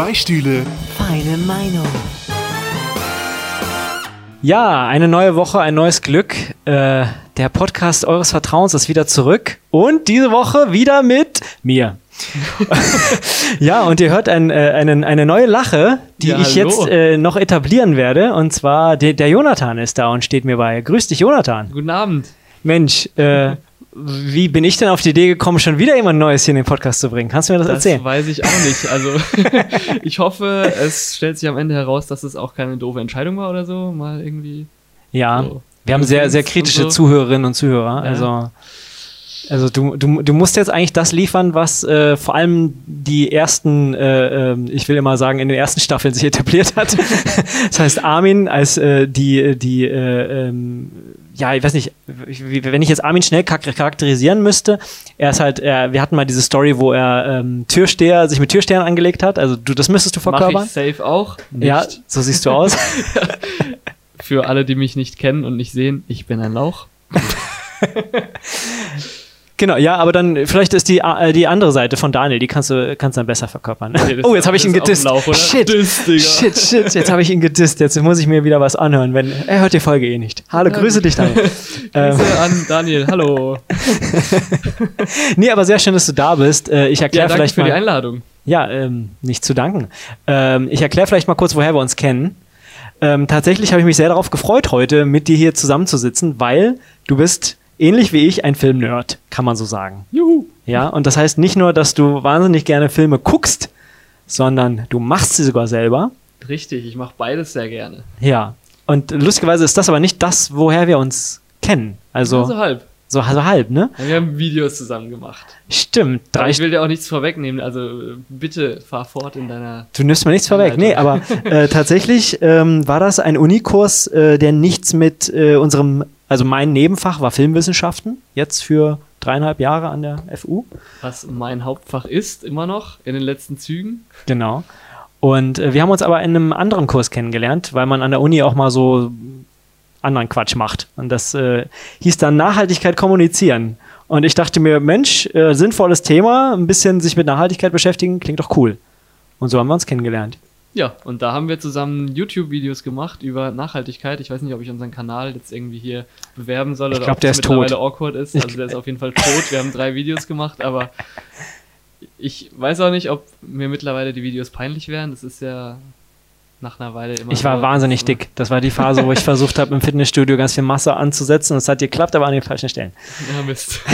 Zwei Stühle. Feine Meinung. Ja, eine neue Woche, ein neues Glück. Äh, der Podcast eures Vertrauens ist wieder zurück und diese Woche wieder mit mir. ja, und ihr hört ein, äh, eine, eine neue Lache, die Ja, ich hallo. jetzt äh, noch etablieren werde. Und zwar der, der Jonathan ist da und steht mir bei. Grüß dich, Jonathan. Guten Abend. Mensch, äh, wie bin ich denn auf die Idee gekommen, schon wieder jemand Neues hier in den Podcast zu bringen? Kannst du mir das, Das erzählen? weiß ich auch nicht. Also, ich hoffe, es stellt sich am Ende heraus, dass es auch keine doofe Entscheidung war oder so. Mal irgendwie. Ja, so. wir haben sehr, sehr Und kritische so. Zuhörerinnen und Zuhörer. Ja. Also, also du, du, du musst jetzt eigentlich das liefern, was äh, vor allem die ersten, äh, ähm, ich will immer sagen, in den ersten Staffeln sich etabliert hat. das heißt, Armin als äh, die, die äh, ähm, ja, ich weiß nicht, wenn ich jetzt Armin schnell char- charakterisieren müsste, er ist halt, er, wir hatten mal diese Story, wo er ähm, Türsteher, sich mit Türstehern angelegt hat. Also du, das müsstest du Mach verkörpern. ich safe auch. Nicht. Ja, so siehst du aus. Für alle, die mich nicht kennen und nicht sehen, ich bin ein Lauch. Genau, ja, aber dann vielleicht ist die, äh, die andere Seite von Daniel, die kannst du, kannst dann besser verkörpern. das oh, jetzt habe ich ihn gedisst. oder? Shit, Diss, shit, shit, jetzt habe ich ihn gedisst. Jetzt muss ich mir wieder was anhören, wenn er hört die Folge eh nicht. Hallo, grüße dich, Daniel. ähm, Grüße an Daniel. Hallo. nee, aber sehr schön, dass du da bist. Äh, ich Ja, erkläre danke vielleicht für die mal. Einladung. Ja, ähm, nicht zu danken. Ähm, ich erkläre vielleicht mal kurz, woher wir uns kennen. Ähm, tatsächlich habe ich mich sehr darauf gefreut, heute mit dir hier zusammenzusitzen, weil du bist ähnlich wie ich ein Filmnerd, kann man so sagen. Juhu. Ja, und das heißt nicht nur, dass du wahnsinnig gerne Filme guckst, sondern du machst sie sogar selber. Richtig, ich mache beides sehr gerne. Ja. Und lustigerweise ist das aber nicht das, woher wir uns kennen. Also, Also halb. so also halb, ne? Ja, Wir haben Videos zusammen gemacht. Stimmt. Aber Drei ich will dir auch nichts vorwegnehmen, also äh, bitte fahr fort in deiner. Du nimmst mir nichts vorweg. Nee, aber äh, tatsächlich ähm, war das ein Unikurs, äh, der nichts mit äh, unserem, also mein Nebenfach war Filmwissenschaften, jetzt für dreieinhalb Jahre an der FU. Was mein Hauptfach ist, immer noch, in den letzten Zügen. Genau. Und äh, wir haben uns aber in einem anderen Kurs kennengelernt, weil man an der Uni auch mal so anderen Quatsch macht. Und das äh, hieß dann Nachhaltigkeit kommunizieren. Und ich dachte mir, Mensch, äh, sinnvolles Thema, ein bisschen sich mit Nachhaltigkeit beschäftigen, klingt doch cool. Und so haben wir uns kennengelernt. Ja, und da haben wir zusammen YouTube-Videos gemacht über Nachhaltigkeit. Ich weiß nicht, ob ich unseren Kanal jetzt irgendwie hier bewerben soll Ich oder glaub, ob der das ist mittlerweile tot. awkward ist. Also der ist auf jeden Fall tot. Wir haben drei Videos gemacht, aber ich weiß auch nicht, ob mir mittlerweile die Videos peinlich wären. Das ist ja nach einer Weile immer. Ich war so, wahnsinnig dass- dick. Das war die Phase, wo ich versucht habe, im Fitnessstudio ganz viel Masse anzusetzen. Und es hat geklappt, aber an den falschen Stellen. Ja, Mist.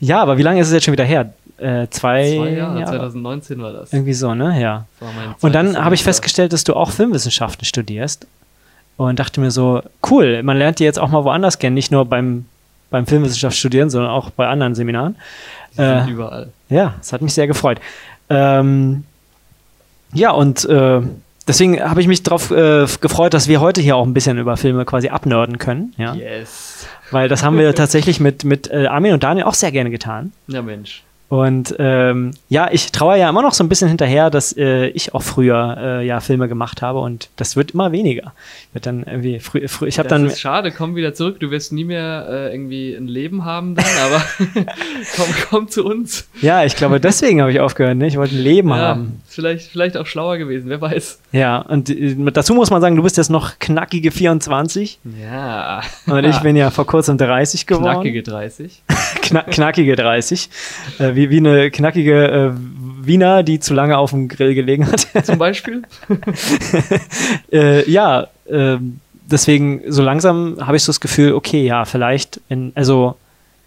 Ja, aber wie lange ist es jetzt schon wieder her? Äh, zwei, Zwei Jahre, Jahre? 2019 war das. Irgendwie so, ne? Ja. Und dann habe ich festgestellt, dass du auch Filmwissenschaften studierst. Und dachte mir so, cool, man lernt die jetzt auch mal woanders kennen, nicht nur beim, beim Filmwissenschaft studieren, sondern auch bei anderen Seminaren. Die sind äh, überall. Ja, das hat mich sehr gefreut. Ähm, ja, und äh, deswegen habe ich mich darauf äh, gefreut, dass wir heute hier auch ein bisschen über Filme quasi abnörden können. Ja? Yes. Weil das haben wir tatsächlich mit, mit äh, Armin und Daniel auch sehr gerne getan. Ja, Mensch. Und ähm, ja, ich traue ja immer noch so ein bisschen hinterher, dass äh, ich auch früher äh, ja Filme gemacht habe und das wird immer weniger. Wird dann irgendwie früh, früh ich habe dann ist schade, komm wieder zurück. Du wirst nie mehr äh, irgendwie ein Leben haben dann, aber komm, komm zu uns. ja, ich glaube deswegen habe ich aufgehört. Ne? Ich wollte ein Leben Ja, haben. vielleicht, vielleicht auch schlauer gewesen, wer weiß. Ja, und äh, dazu muss man sagen, du bist jetzt noch knackige 24 Ja. und ich bin ja vor kurzem 30 geworden. Knackige 30. Kna knackige 30. Äh, wie, wie eine knackige äh, Wiener, die zu lange auf dem Grill gelegen hat. Zum Beispiel. äh, ja, ähm, deswegen so langsam habe ich so das Gefühl, okay, ja, vielleicht, in, also,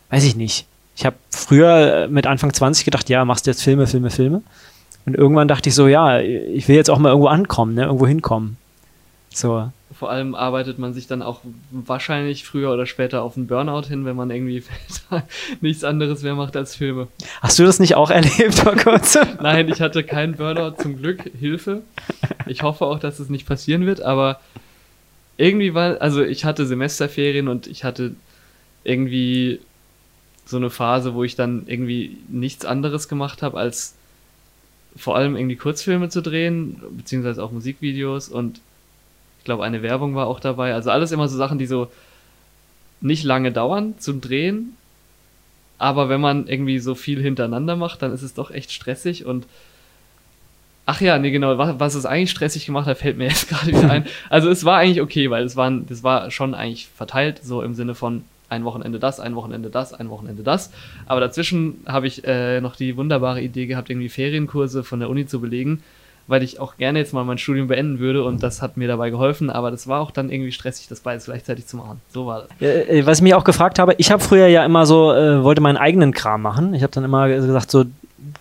weiß ich nicht. Ich habe früher äh, mit Anfang 20 gedacht, ja, machst du jetzt Filme, Filme, Filme. Und irgendwann dachte ich so, ja, ich will jetzt auch mal irgendwo ankommen, ne, irgendwo hinkommen. So, Vor allem arbeitet man sich dann auch wahrscheinlich früher oder später auf einen Burnout hin, wenn man irgendwie nichts anderes mehr macht als Filme. hast du das nicht auch erlebt vor kurzem? Nein, ich hatte keinen Burnout, zum Glück. Hilfe. Ich hoffe auch, dass es nicht passieren wird, aber irgendwie war, also ich hatte Semesterferien und ich hatte irgendwie so eine Phase, wo ich dann irgendwie nichts anderes gemacht habe, als vor allem irgendwie Kurzfilme zu drehen, beziehungsweise auch Musikvideos und glaube, eine Werbung war auch dabei. Also alles immer so Sachen, die so nicht lange dauern zum Drehen, aber wenn man irgendwie so viel hintereinander macht, dann ist es doch echt stressig und Ach ja, nee, genau. Was, was es eigentlich stressig gemacht hat, fällt mir jetzt gerade wieder ein. Also es war eigentlich okay, weil es waren, das war schon eigentlich verteilt, so im Sinne von ein Wochenende das, ein Wochenende das, ein Wochenende das. Aber dazwischen habe ich äh, noch die wunderbare Idee gehabt, irgendwie Ferienkurse von der Uni zu belegen, weil ich auch gerne jetzt mal mein Studium beenden würde und das hat mir dabei geholfen. Aber das war auch dann irgendwie stressig, das beides gleichzeitig zu machen. So war das. Äh, was ich mich auch gefragt habe, ich habe früher ja immer so, äh, wollte meinen eigenen Kram machen. Ich habe dann immer gesagt, so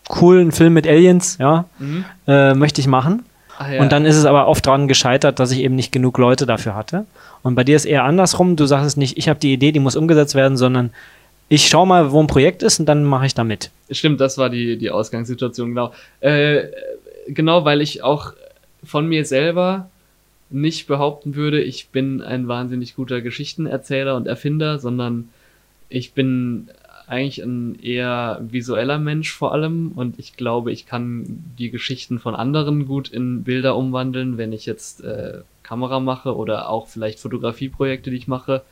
coolen Film mit Aliens, ja, mhm. äh, möchte ich machen. Ach, ja. Und dann ist es aber oft daran gescheitert, dass ich eben nicht genug Leute dafür hatte. Und bei dir ist eher andersrum. Du sagst es nicht, ich habe die Idee, die muss umgesetzt werden, sondern ich schaue mal, wo ein Projekt ist und dann mache ich da mit. Stimmt, das war die, die Ausgangssituation, genau. Äh, genau, weil ich auch von mir selber nicht behaupten würde, ich bin ein wahnsinnig guter Geschichtenerzähler und Erfinder, sondern ich bin eigentlich ein eher visueller Mensch vor allem und ich glaube, ich kann die Geschichten von anderen gut in Bilder umwandeln, wenn ich jetzt äh, Kamera mache oder auch vielleicht Fotografieprojekte, die ich mache.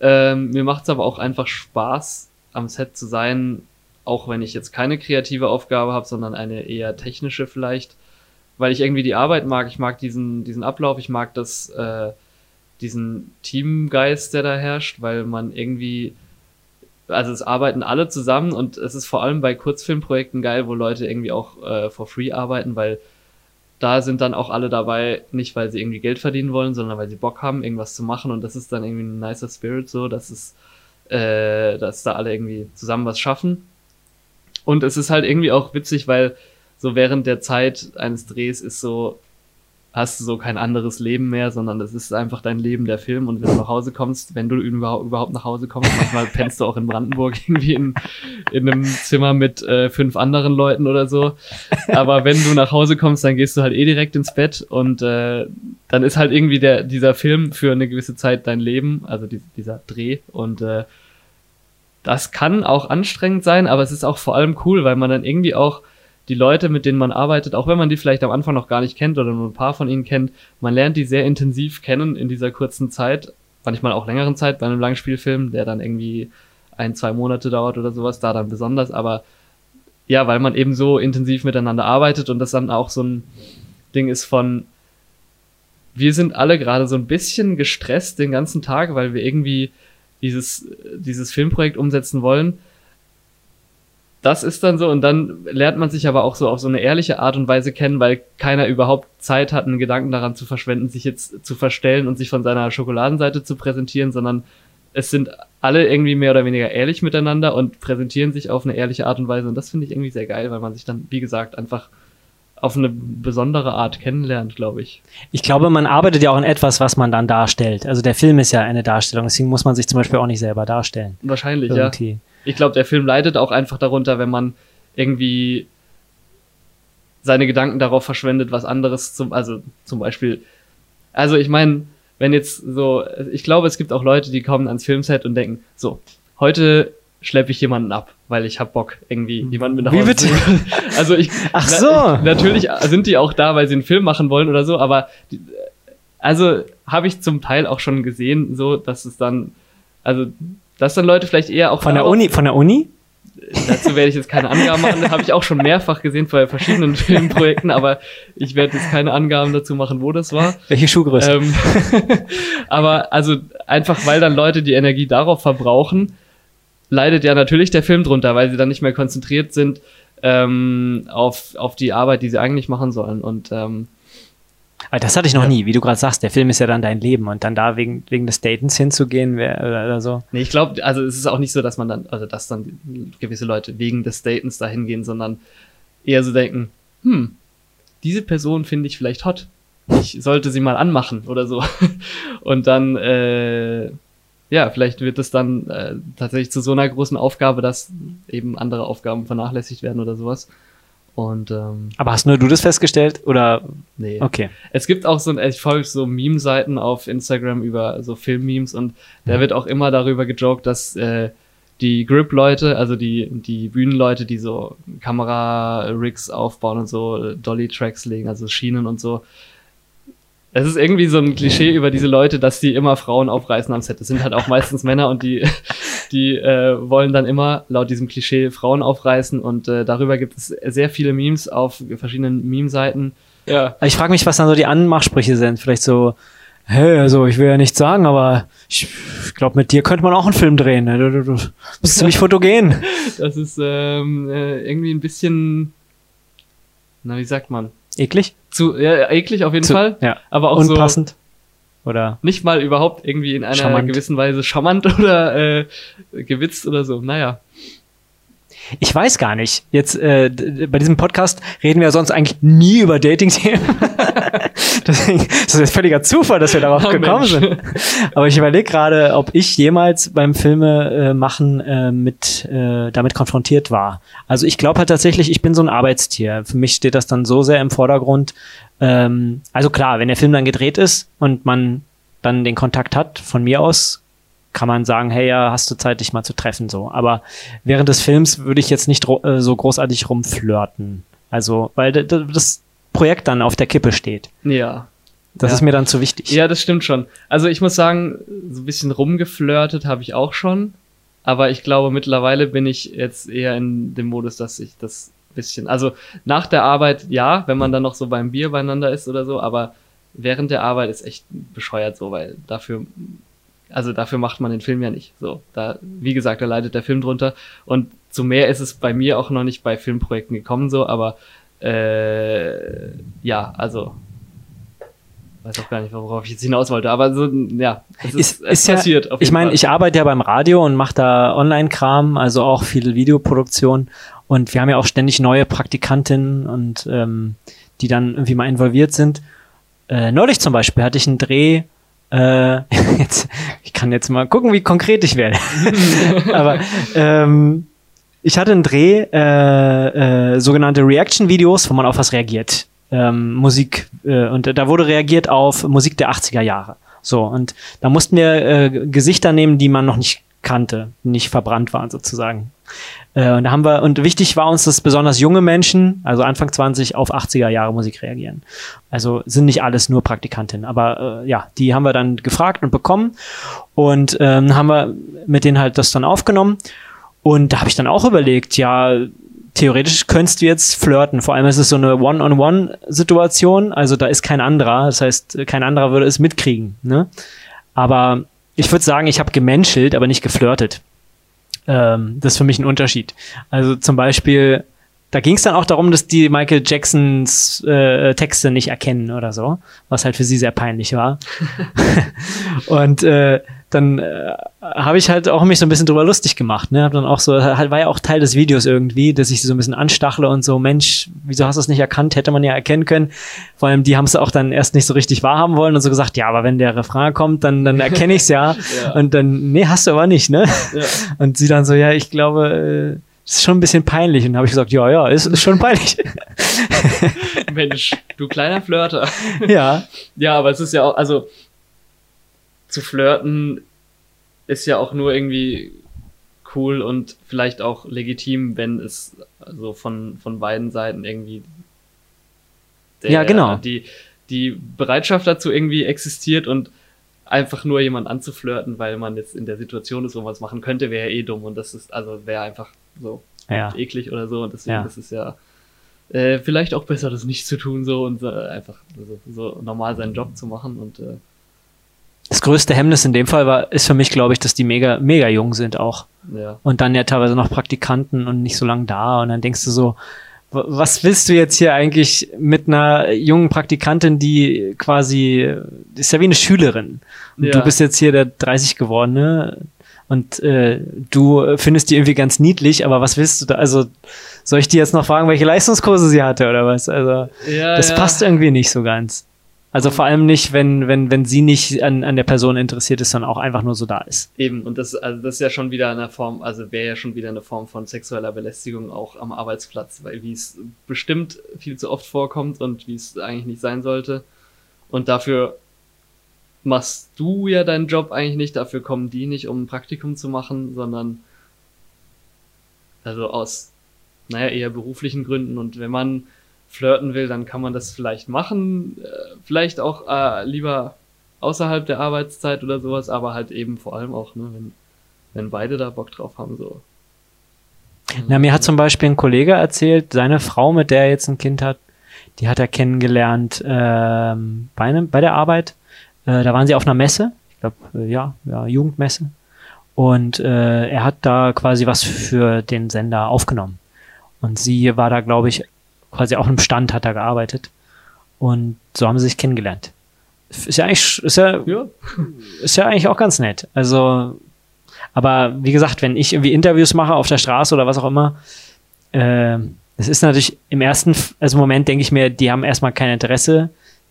Ähm, mir macht es aber auch einfach Spaß, am Set zu sein, auch wenn ich jetzt keine kreative Aufgabe habe, sondern eine eher technische vielleicht, weil ich irgendwie die Arbeit mag. Ich mag diesen, diesen Ablauf, ich mag das, äh, diesen Teamgeist, der da herrscht, weil man irgendwie also es arbeiten alle zusammen und es ist vor allem bei Kurzfilmprojekten geil, wo Leute irgendwie auch äh, for free arbeiten, weil da sind dann auch alle dabei, nicht weil sie irgendwie Geld verdienen wollen, sondern weil sie Bock haben, irgendwas zu machen und das ist dann irgendwie ein nicer Spirit so, dass es, äh, dass da alle irgendwie zusammen was schaffen. Und es ist halt irgendwie auch witzig, weil so während der Zeit eines Drehs ist so, hast du so kein anderes Leben mehr, sondern das ist einfach dein Leben, der Film. Und wenn du nach Hause kommst, wenn du überhaupt nach Hause kommst, manchmal pennst du auch in Brandenburg irgendwie in, in einem Zimmer mit äh, fünf anderen Leuten oder so. Aber wenn du nach Hause kommst, dann gehst du halt eh direkt ins Bett und äh, dann ist halt irgendwie der, dieser Film für eine gewisse Zeit dein Leben, also die, dieser Dreh. Und äh, das kann auch anstrengend sein, aber es ist auch vor allem cool, weil man dann irgendwie auch die Leute, mit denen man arbeitet, auch wenn man die vielleicht am Anfang noch gar nicht kennt oder nur ein paar von ihnen kennt, man lernt die sehr intensiv kennen in dieser kurzen Zeit, manchmal auch längeren Zeit bei einem Langspielfilm, der dann irgendwie ein, zwei Monate dauert oder sowas, da dann besonders, aber ja, weil man eben so intensiv miteinander arbeitet und das dann auch so ein Ding ist von, wir sind alle gerade so ein bisschen gestresst den ganzen Tag, weil wir irgendwie dieses, dieses Filmprojekt umsetzen wollen. Das ist dann so und dann lernt man sich aber auch so auf so eine ehrliche Art und Weise kennen, weil keiner überhaupt Zeit hat, einen Gedanken daran zu verschwenden, sich jetzt zu verstellen und sich von seiner Schokoladenseite zu präsentieren, sondern es sind alle irgendwie mehr oder weniger ehrlich miteinander und präsentieren sich auf eine ehrliche Art und Weise. Und das finde ich irgendwie sehr geil, weil man sich dann, wie gesagt, einfach auf eine besondere Art kennenlernt, glaube ich. Ich glaube, man arbeitet ja auch an etwas, was man dann darstellt. Also der Film ist ja eine Darstellung, deswegen muss man sich zum Beispiel auch nicht selber darstellen. Wahrscheinlich, Irgendwie. ja ich glaube, der Film leidet auch einfach darunter, wenn man irgendwie seine Gedanken darauf verschwendet, was anderes zum, also zum Beispiel, also ich meine, wenn jetzt so, ich glaube, es gibt auch Leute, die kommen ans Filmset und denken, so, heute schleppe ich jemanden ab, weil ich hab Bock, irgendwie jemanden mit nach Hause zu Also ich, Ach so. Na, ich, natürlich sind die auch da, weil sie einen Film machen wollen oder so, aber die, also habe ich zum Teil auch schon gesehen, so, dass es dann, also dass dann Leute vielleicht eher auch von der Uni, von der Uni? Dazu werde ich jetzt keine Angaben machen. Habe ich auch schon mehrfach gesehen bei verschiedenen Filmprojekten, aber ich werde jetzt keine Angaben dazu machen, wo das war. Welche Schuhgröße? Ähm, aber also einfach, weil dann Leute die Energie darauf verbrauchen, leidet ja natürlich der Film drunter, weil sie dann nicht mehr konzentriert sind ähm, auf, auf die Arbeit, die sie eigentlich machen sollen. Und ähm, aber das hatte ich noch ja. nie, wie du gerade sagst, der Film ist ja dann dein Leben und dann da wegen, wegen des Datens hinzugehen wär, oder, oder so. Nee, ich glaube, also es ist auch nicht so, dass man dann, also dass dann gewisse Leute wegen des Datens dahin gehen, sondern eher so denken, hm, diese Person finde ich vielleicht hot. Ich sollte sie mal anmachen oder so. Und dann, äh, ja, vielleicht wird es dann äh, tatsächlich zu so einer großen Aufgabe, dass eben andere Aufgaben vernachlässigt werden oder sowas. Und, ähm, Aber hast nur du das festgestellt oder? Nee. Okay. Es gibt auch so, ich folge so Meme-Seiten auf Instagram über so Film-Memes und da mhm. wird auch immer darüber gejoked, dass äh, die Grip-Leute, also die, die Bühnenleute, die so Kamera-Rigs aufbauen und so Dolly-Tracks legen, also Schienen und so, es ist irgendwie so ein Klischee über diese Leute, dass die immer Frauen aufreißen am Set. Das sind halt auch meistens Männer und die die äh, wollen dann immer laut diesem Klischee Frauen aufreißen und äh, darüber gibt es sehr viele Memes auf verschiedenen Meme-Seiten. Ja. Ich frage mich, was dann so die Anmachsprüche sind. Vielleicht so, hey, also ich will ja nichts sagen, aber ich glaube, mit dir könnte man auch einen Film drehen. Ne? Du, du, du bist ziemlich fotogen. Das ist ähm, äh, irgendwie ein bisschen, na, wie sagt man? Eklig? Zu, ja, eklig auf jeden Zu, Fall. Ja. Aber auch Unpassend. Oder? so nicht mal überhaupt irgendwie in einer Charmant. gewissen Weise charmant oder äh, gewitzt oder so. Naja. Ich weiß gar nicht. Jetzt äh, bei diesem Podcast reden wir sonst eigentlich nie über Dating-Themen. Deswegen das ist jetzt völliger Zufall, dass wir darauf Oh, gekommen Mensch. sind. Aber ich überlege gerade, ob ich jemals beim Filme äh, machen äh, mit äh, damit konfrontiert war. Also ich glaube halt tatsächlich, ich bin so ein Arbeitstier. Für mich steht das dann so sehr im Vordergrund. Ähm, also klar, wenn der Film dann gedreht ist und man dann den Kontakt hat, von mir aus kann man sagen, hey, ja, hast du Zeit, dich mal zu treffen, so. Aber während des Films würde ich jetzt nicht äh, so großartig rumflirten. Also, weil das Projekt dann auf der Kippe steht. Ja. Das Ja. ist mir dann zu wichtig. Ja, das stimmt schon. Also ich muss sagen, so ein bisschen rumgeflirtet habe ich auch schon. Aber ich glaube, mittlerweile bin ich jetzt eher in dem Modus, dass ich das bisschen, also nach der Arbeit, ja, wenn man dann noch so beim Bier beieinander ist oder so, aber während der Arbeit ist echt bescheuert so, weil dafür, also dafür macht man den Film ja nicht. So, da, wie gesagt, da leidet der Film drunter. Und zu mehr ist es bei mir auch noch nicht bei Filmprojekten gekommen, so, aber äh, ja, also weiß auch gar nicht, worauf ich jetzt hinaus wollte, aber so, ja, es ist, Ist, es ist ja, passiert. auf ich meine, ich arbeite ja beim Radio und mache da Online-Kram, also auch viel Videoproduktion. Und wir haben ja auch ständig neue Praktikantinnen und ähm, die dann irgendwie mal involviert sind. Äh, neulich zum Beispiel hatte ich einen Dreh. Äh, jetzt, ich kann jetzt mal gucken, wie konkret ich werde. Aber ähm, ich hatte einen Dreh, äh, äh, sogenannte Reaction-Videos, wo man auf was reagiert. Ähm, Musik, äh, und da wurde reagiert auf Musik der 80er Jahre. So, und da mussten wir äh, Gesichter nehmen, die man noch nicht kannte, die nicht verbrannt waren sozusagen. Äh, und da haben wir, und wichtig war uns, dass besonders junge Menschen, also Anfang 20, auf 80er Jahre Musik reagieren. Also sind nicht alles nur Praktikantinnen, aber äh, ja, die haben wir dann gefragt und bekommen und ähm, haben wir mit denen halt das dann aufgenommen. Und da habe ich dann auch überlegt, ja, theoretisch könntest du jetzt flirten. Vor allem ist es so eine One-on-One-Situation, also da ist kein anderer. Das heißt, kein anderer würde es mitkriegen. Ne? Aber ich würde sagen, ich habe gemenschelt, aber nicht geflirtet. Ähm, das ist für mich ein Unterschied. Also zum Beispiel, da ging es dann auch darum, dass die Michael Jacksons äh, Texte nicht erkennen oder so, was halt für sie sehr peinlich war. und äh, dann äh, habe ich halt auch mich so ein bisschen drüber lustig gemacht. Ne? Hab dann auch so, halt, war ja auch Teil des Videos irgendwie, dass ich sie so ein bisschen anstachle und so, Mensch, wieso hast du es nicht erkannt? Hätte man ja erkennen können. Vor allem, die haben es auch dann erst nicht so richtig wahrhaben wollen und so gesagt, ja, aber wenn der Refrain kommt, dann, dann erkenne ich es ja. Ja. Und dann, nee, hast du aber nicht, ne? ja. Und sie dann so, ja, ich glaube, äh, das ist schon ein bisschen peinlich. Und habe ich gesagt, ja, ja, ist, ist schon peinlich. Mensch, du kleiner Flirter. ja, Ja, aber es ist ja auch, also zu flirten ist ja auch nur irgendwie cool und vielleicht auch legitim, wenn es also von, von beiden Seiten irgendwie Ja, genau. die, die Bereitschaft dazu irgendwie existiert und einfach nur jemand anzuflirten, weil man jetzt in der Situation ist, wo man es machen könnte, wäre eh dumm und das ist, also wäre einfach so ja. eklig oder so und deswegen Ja. ist es ja äh, vielleicht auch besser, das nicht zu tun so und äh, einfach so, so normal seinen Job zu machen und äh, Das größte Hemmnis in dem Fall war, ist für mich, glaube ich, dass die mega, mega jung sind auch. ja. Und dann ja teilweise noch Praktikanten und nicht so lange da. Und dann denkst du so, was willst du jetzt hier eigentlich mit einer jungen Praktikantin, die quasi, die ist ja wie eine Schülerin. Und Ja. du bist jetzt hier der 30 gewordene und äh, du findest die irgendwie ganz niedlich, aber was willst du da? Also soll ich die jetzt noch fragen, welche Leistungskurse sie hatte oder was? Also ja, das ja. passt irgendwie nicht so ganz. Also vor allem nicht, wenn, wenn, wenn sie nicht an, an der Person interessiert ist, sondern auch einfach nur so da ist. Eben, und das, also das ist ja schon wieder eine Form, also wäre ja schon wieder eine Form von sexueller Belästigung auch am Arbeitsplatz, weil wie es bestimmt viel zu oft vorkommt und wie es eigentlich nicht sein sollte. Und dafür machst du ja deinen Job eigentlich nicht, dafür kommen die nicht, um ein Praktikum zu machen, sondern also aus, naja, eher beruflichen Gründen. Und wenn man flirten will, dann kann man das vielleicht machen, äh, vielleicht auch äh, lieber außerhalb der Arbeitszeit oder sowas, aber halt eben vor allem auch, ne, wenn, wenn beide da Bock drauf haben, so. Na, mir hat zum Beispiel ein Kollege erzählt, seine Frau, mit der er jetzt ein Kind hat, die hat er kennengelernt ähm, bei, einem, bei der Arbeit. Äh, da waren sie auf einer Messe, ich glaube, äh, ja, ja, Jugendmesse. Und äh, er hat da quasi was für den Sender aufgenommen. Und sie war da, glaube ich, quasi auch im Stand, hat er gearbeitet. Und so haben sie sich kennengelernt. Ist ja eigentlich, ist ja, Ja. ist ja eigentlich auch ganz nett. Also, aber wie gesagt, wenn ich irgendwie Interviews mache auf der Straße oder was auch immer, äh, es ist natürlich im ersten also Moment denke ich mir, die haben erstmal kein Interesse,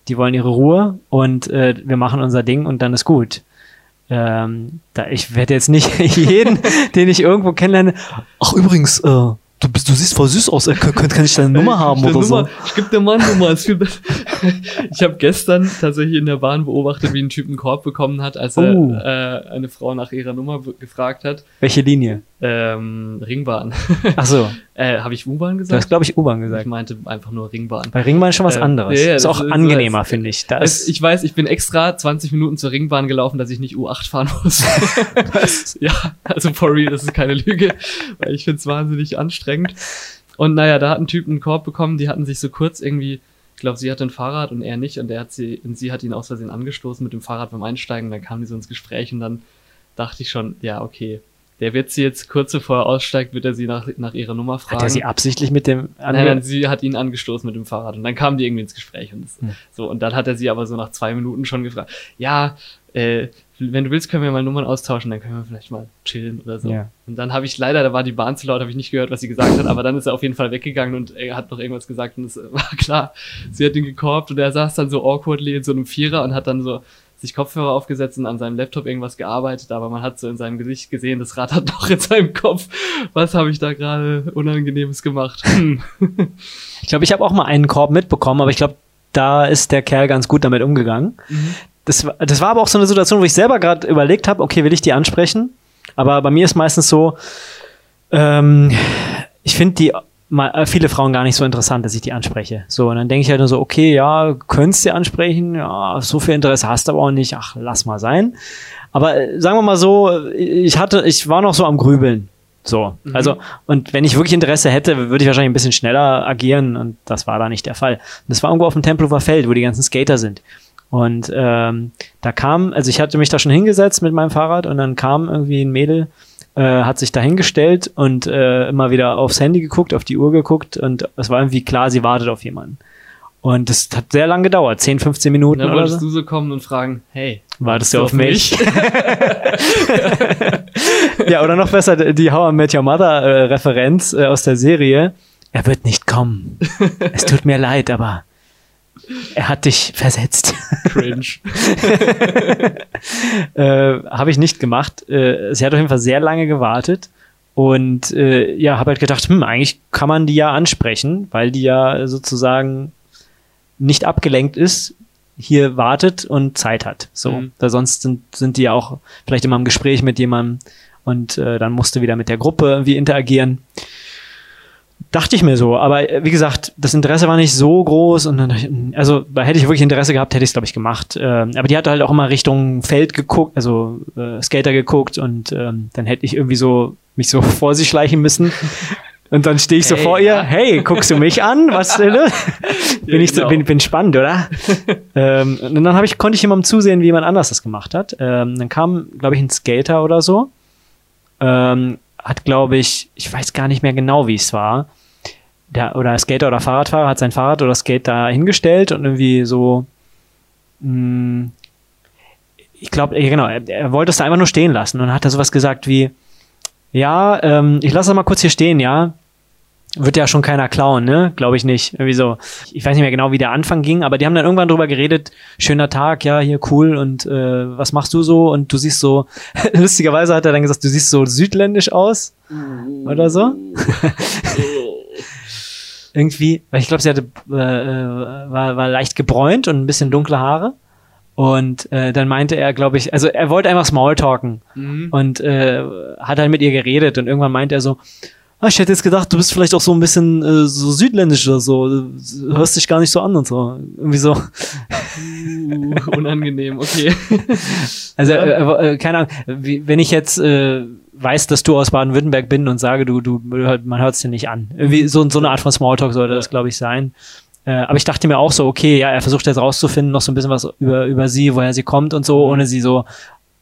die wollen ihre Ruhe und äh, wir machen unser Ding und dann ist gut. Ähm, da, ich werde jetzt nicht jeden, den ich irgendwo kennenlerne, ach übrigens, äh, du, bist, du siehst voll süß aus, äh, kann, kann, ich deine Nummer haben ich oder Nummer, so? Ich gebe dir mal eine Nummer. ich habe gestern tatsächlich in der Bahn beobachtet, wie ein Typ einen Korb bekommen hat, als er Oh. äh, eine Frau nach ihrer Nummer gefragt hat. Welche Linie? Ähm, Ringbahn. Ach so, äh, habe ich U-Bahn du gesagt? hast glaube ich U-Bahn ich gesagt. meinte einfach nur Ringbahn. Bei Ringbahn ist schon was Äh, anderes. ja, ja, ist auch ist- angenehmer, das- finde ich. Da Es, ist, ich weiß, ich bin extra 20 Minuten zur Ringbahn gelaufen, dass ich nicht U8 fahren muss. ja, also for real, das ist keine Lüge, weil ich finde es wahnsinnig anstrengend. Und naja, da hat ein Typ einen Korb bekommen, die hatten sich so kurz irgendwie, ich glaube, sie hatte ein Fahrrad und er nicht und der hat sie, und sie hat ihn aus Versehen angestoßen mit dem Fahrrad beim Einsteigen, dann kamen die so ins Gespräch und dann dachte ich schon, ja, okay, der wird sie jetzt kurz bevor er aussteigt, wird er sie nach, nach ihrer Nummer fragen. hat er sie absichtlich mit dem Nein, nein, sie hat ihn angestoßen mit dem Fahrrad und dann kamen die irgendwie ins Gespräch und das, Hm. so und dann hat er sie aber so nach zwei Minuten schon gefragt, ja, äh, wenn du willst, können wir mal Nummern austauschen, dann können wir vielleicht mal chillen oder so. Ja. Und dann habe ich leider, da war die Bahn zu laut, habe ich nicht gehört, was sie gesagt hat, aber dann ist er auf jeden Fall weggegangen und er hat noch irgendwas gesagt und es war klar, sie hat ihn gekorbt und er saß dann so awkwardly in so einem Vierer und hat dann so sich Kopfhörer aufgesetzt und an seinem Laptop irgendwas gearbeitet, aber man hat so in seinem Gesicht gesehen, das Rad hat noch in seinem Kopf. Was habe ich da gerade Unangenehmes gemacht? Ich glaube, ich habe auch mal einen Korb mitbekommen, aber ich glaube, da ist der Kerl ganz gut damit umgegangen. Das, war- das war aber auch so eine Situation, wo ich selber gerade überlegt habe, okay, will ich die ansprechen? Aber bei mir ist meistens so, ähm, ich finde die mal, äh, viele Frauen gar nicht so interessant, dass ich die anspreche. So, und dann denke ich halt nur so, okay, ja, könntest du ansprechen, ja, so viel Interesse hast du aber auch nicht, ach, lass mal sein. Aber äh, sagen wir mal so, ich hatte, ich war noch so am Grübeln. So, Mhm. also, und wenn ich wirklich Interesse hätte, würde ich wahrscheinlich ein bisschen schneller agieren und das war da nicht der Fall. Und das war irgendwo auf dem Tempelhofer Feld, wo die ganzen Skater sind. Und ähm, da kam, also ich hatte mich da schon hingesetzt mit meinem Fahrrad und dann kam irgendwie ein Mädel, äh, hat sich da hingestellt und äh, immer wieder aufs Handy geguckt, auf die Uhr geguckt und es war irgendwie klar, sie wartet auf jemanden. Und das hat sehr lange gedauert, 10, 15 Minuten Dann oder wolltest so. du so kommen und fragen, hey, Wartest du auf mich? ja, oder noch besser, die How I Met Your Mother äh, Referenz äh, aus der Serie. Er wird nicht kommen. es tut mir leid, aber er hat dich versetzt. Cringe. äh, habe ich nicht gemacht. Äh, sie hat auf jeden Fall sehr lange gewartet. Und äh, ja, habe halt gedacht, hm, eigentlich kann man die ja ansprechen, weil die ja sozusagen nicht abgelenkt ist, hier wartet und Zeit hat. So, Mhm. da sonst sind, sind die ja auch vielleicht immer im Gespräch mit jemandem und äh, dann musste wieder mit der Gruppe irgendwie interagieren. Dachte ich mir so, aber äh, wie gesagt, das Interesse war nicht so groß und dann, ich, also da hätte ich wirklich Interesse gehabt, hätte ich es glaube ich gemacht. Ähm, aber die hat halt auch immer Richtung Feld geguckt, also äh, Skater geguckt und ähm, dann hätte ich irgendwie so mich so vor sie schleichen müssen. Und dann stehe ich so Hey, vor ja. ihr, hey, guckst du mich an? Was ne? bin ich so, genau. bin, bin spannend, oder? ähm, und dann hab ich, konnte ich jemandem zusehen, wie jemand anders das gemacht hat. Ähm, dann kam, glaube ich, ein Skater oder so. Ähm, hat, glaube ich, ich weiß gar nicht mehr genau, wie es war. Der, oder Skater oder Fahrradfahrer hat sein Fahrrad oder Skate da hingestellt und irgendwie so, mh, ich glaube, genau, er, er wollte es da einfach nur stehen lassen und hat er sowas gesagt wie, ja, ähm, ich lasse das mal kurz hier stehen, ja. Wird ja schon keiner klauen, ne? Glaube ich nicht. Irgendwie so. Ich weiß nicht mehr genau, wie der Anfang ging, aber die haben dann irgendwann drüber geredet, schöner Tag, ja, hier cool und äh, was machst du so? Und du siehst so, lustigerweise hat er dann gesagt, du siehst so südländisch aus oder so. Irgendwie, weil ich glaube, sie hatte, äh, äh, war, war leicht gebräunt und ein bisschen dunkle Haare. Und äh, dann meinte er, glaube ich, also er wollte einfach Smalltalken Mhm. und äh, hat halt mit ihr geredet und irgendwann meinte er so, ah, ich hätte jetzt gedacht, du bist vielleicht auch so ein bisschen äh, so südländisch oder so, du hörst dich gar nicht so an und so. Irgendwie so. Uh, unangenehm, okay. Also, äh, äh, keine Ahnung, wenn ich jetzt, äh, weiß, dass du aus Baden-Württemberg bin und sage, du, du, man hört es dir nicht an. Irgendwie so, so eine Art von Smalltalk sollte das, glaube ich, sein. Äh, aber ich dachte mir auch so, okay, ja, er versucht jetzt rauszufinden, noch so ein bisschen was über, über sie, woher sie kommt und so, ohne sie so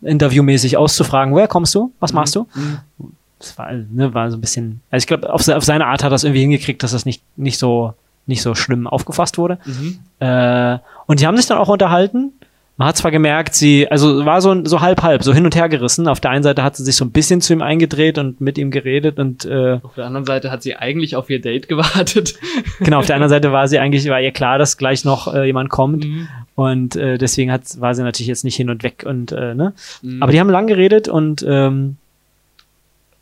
interviewmäßig auszufragen, woher kommst du? Was machst du? Mhm. Das war, ne, war so ein bisschen, also ich glaube, auf, auf seine Art hat er es irgendwie hingekriegt, dass das nicht, nicht so, nicht so schlimm aufgefasst wurde. Mhm. Äh, und die haben sich dann auch unterhalten. Man hat zwar gemerkt, sie, also war so, so halb halb, so hin und her gerissen. Auf der einen Seite hat sie sich so ein bisschen zu ihm eingedreht und mit ihm geredet und äh, Auf der anderen Seite hat sie eigentlich auf ihr Date gewartet. genau, auf der anderen Seite war sie eigentlich, war ihr klar, dass gleich noch äh, jemand kommt. Mhm. Und äh, deswegen hat, war sie natürlich jetzt nicht hin und weg und äh, ne. Mhm. Aber die haben lang geredet und ähm,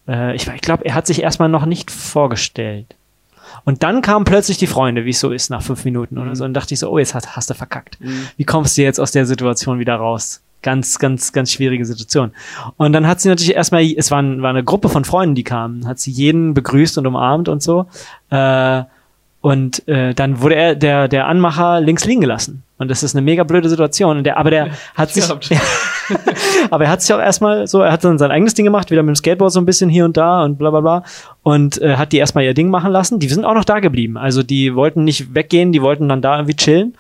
äh, ich, ich glaube, er hat sich erstmal noch nicht vorgestellt. Und dann kamen plötzlich die Freunde, wie es so ist, nach fünf Minuten oder Mhm. so. Und dachte ich so, oh, jetzt hast, hast du verkackt. Mhm. Wie kommst du jetzt aus der Situation wieder raus? Ganz, ganz, ganz schwierige Situation. Und dann hat sie natürlich erstmal, es war, war eine Gruppe von Freunden, die kamen, hat sie jeden begrüßt und umarmt und so. Äh, und äh, dann wurde er, der, der Anmacher, links liegen gelassen. Und das ist eine mega blöde Situation. Und der, aber der hat sich. aber er hat sich auch erstmal so, er hat dann sein eigenes Ding gemacht, wieder mit dem Skateboard so ein bisschen hier und da und bla bla bla. Und äh, hat die erstmal ihr Ding machen lassen. Die sind auch noch da geblieben. Also die wollten nicht weggehen, die wollten dann da irgendwie chillen.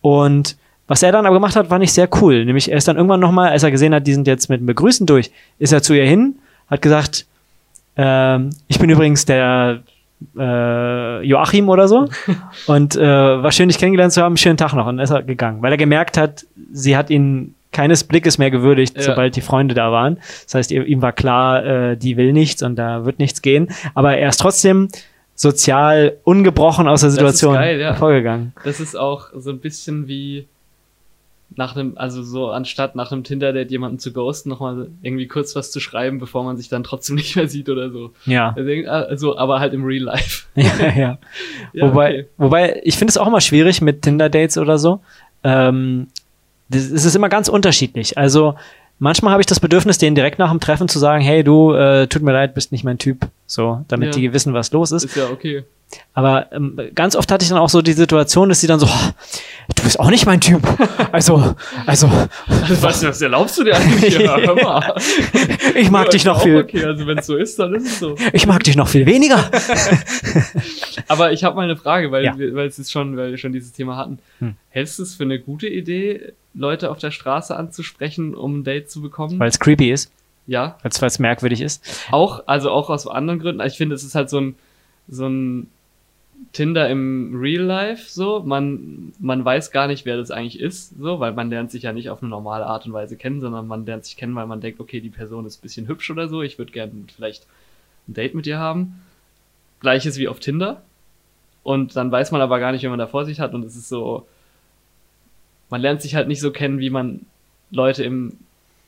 Und was er dann aber gemacht hat, war nicht sehr cool. Nämlich er ist dann irgendwann nochmal, als er gesehen hat, die sind jetzt mit dem Begrüßen durch, ist er zu ihr hin, hat gesagt, ähm, ich bin übrigens der äh, Joachim oder so. und äh, war schön, dich kennengelernt zu haben. Schönen Tag noch. Und dann ist er gegangen, weil er gemerkt hat, sie hat ihn keines Blickes mehr gewürdigt, Ja. sobald die Freunde da waren. Das heißt, ihm war klar, äh, die will nichts und da wird nichts gehen. Aber er ist trotzdem sozial ungebrochen aus der Situation geil, ja. hervorgegangen. Das ist auch so ein bisschen wie nach einem, also so anstatt nach einem Tinder-Date jemanden zu ghosten, nochmal irgendwie kurz was zu schreiben, bevor man sich dann trotzdem nicht mehr sieht oder so. Ja. Also, also aber halt im Real Life. ja, ja. Ja, wobei, okay. wobei, ich finde es auch immer schwierig mit Tinder-Dates oder so. Ähm, das, es ist immer ganz unterschiedlich. Also manchmal habe ich das Bedürfnis, denen direkt nach dem Treffen zu sagen, hey du, äh, tut mir leid, bist nicht mein Typ. So, damit Ja. die wissen, was los ist. Ist ja okay. Aber ähm, ganz oft hatte ich dann auch so die Situation, dass sie dann so, "Oh, du bist auch nicht mein Typ. Also, also, Was, was erlaubst du dir eigentlich? Ja, hör mal. ich mag Ja, dich noch viel, Okay, also wenn es so ist, dann ist es so. ich mag dich noch viel weniger. Aber ich habe mal eine Frage, weil Ja. wir, weil es ist schon, weil wir schon dieses Thema hatten. Hm. Hältst du es für eine gute Idee, Leute auf der Straße anzusprechen, um ein Date zu bekommen? Weil es creepy ist, ja, weil es merkwürdig ist. auch, also auch aus anderen Gründen. Ich finde, es ist halt so ein, so ein Tinder im Real Life, so. Man, man weiß gar nicht, wer das eigentlich ist, so, weil man lernt sich ja nicht auf eine normale Art und Weise kennen, sondern man lernt sich kennen, weil man denkt, okay, die Person ist ein bisschen hübsch oder so, ich würde gerne vielleicht ein Date mit ihr haben. Gleiches wie auf Tinder. Und dann weiß man aber gar nicht, wen man da vor sich hat und es ist so, man lernt sich halt nicht so kennen, wie man Leute im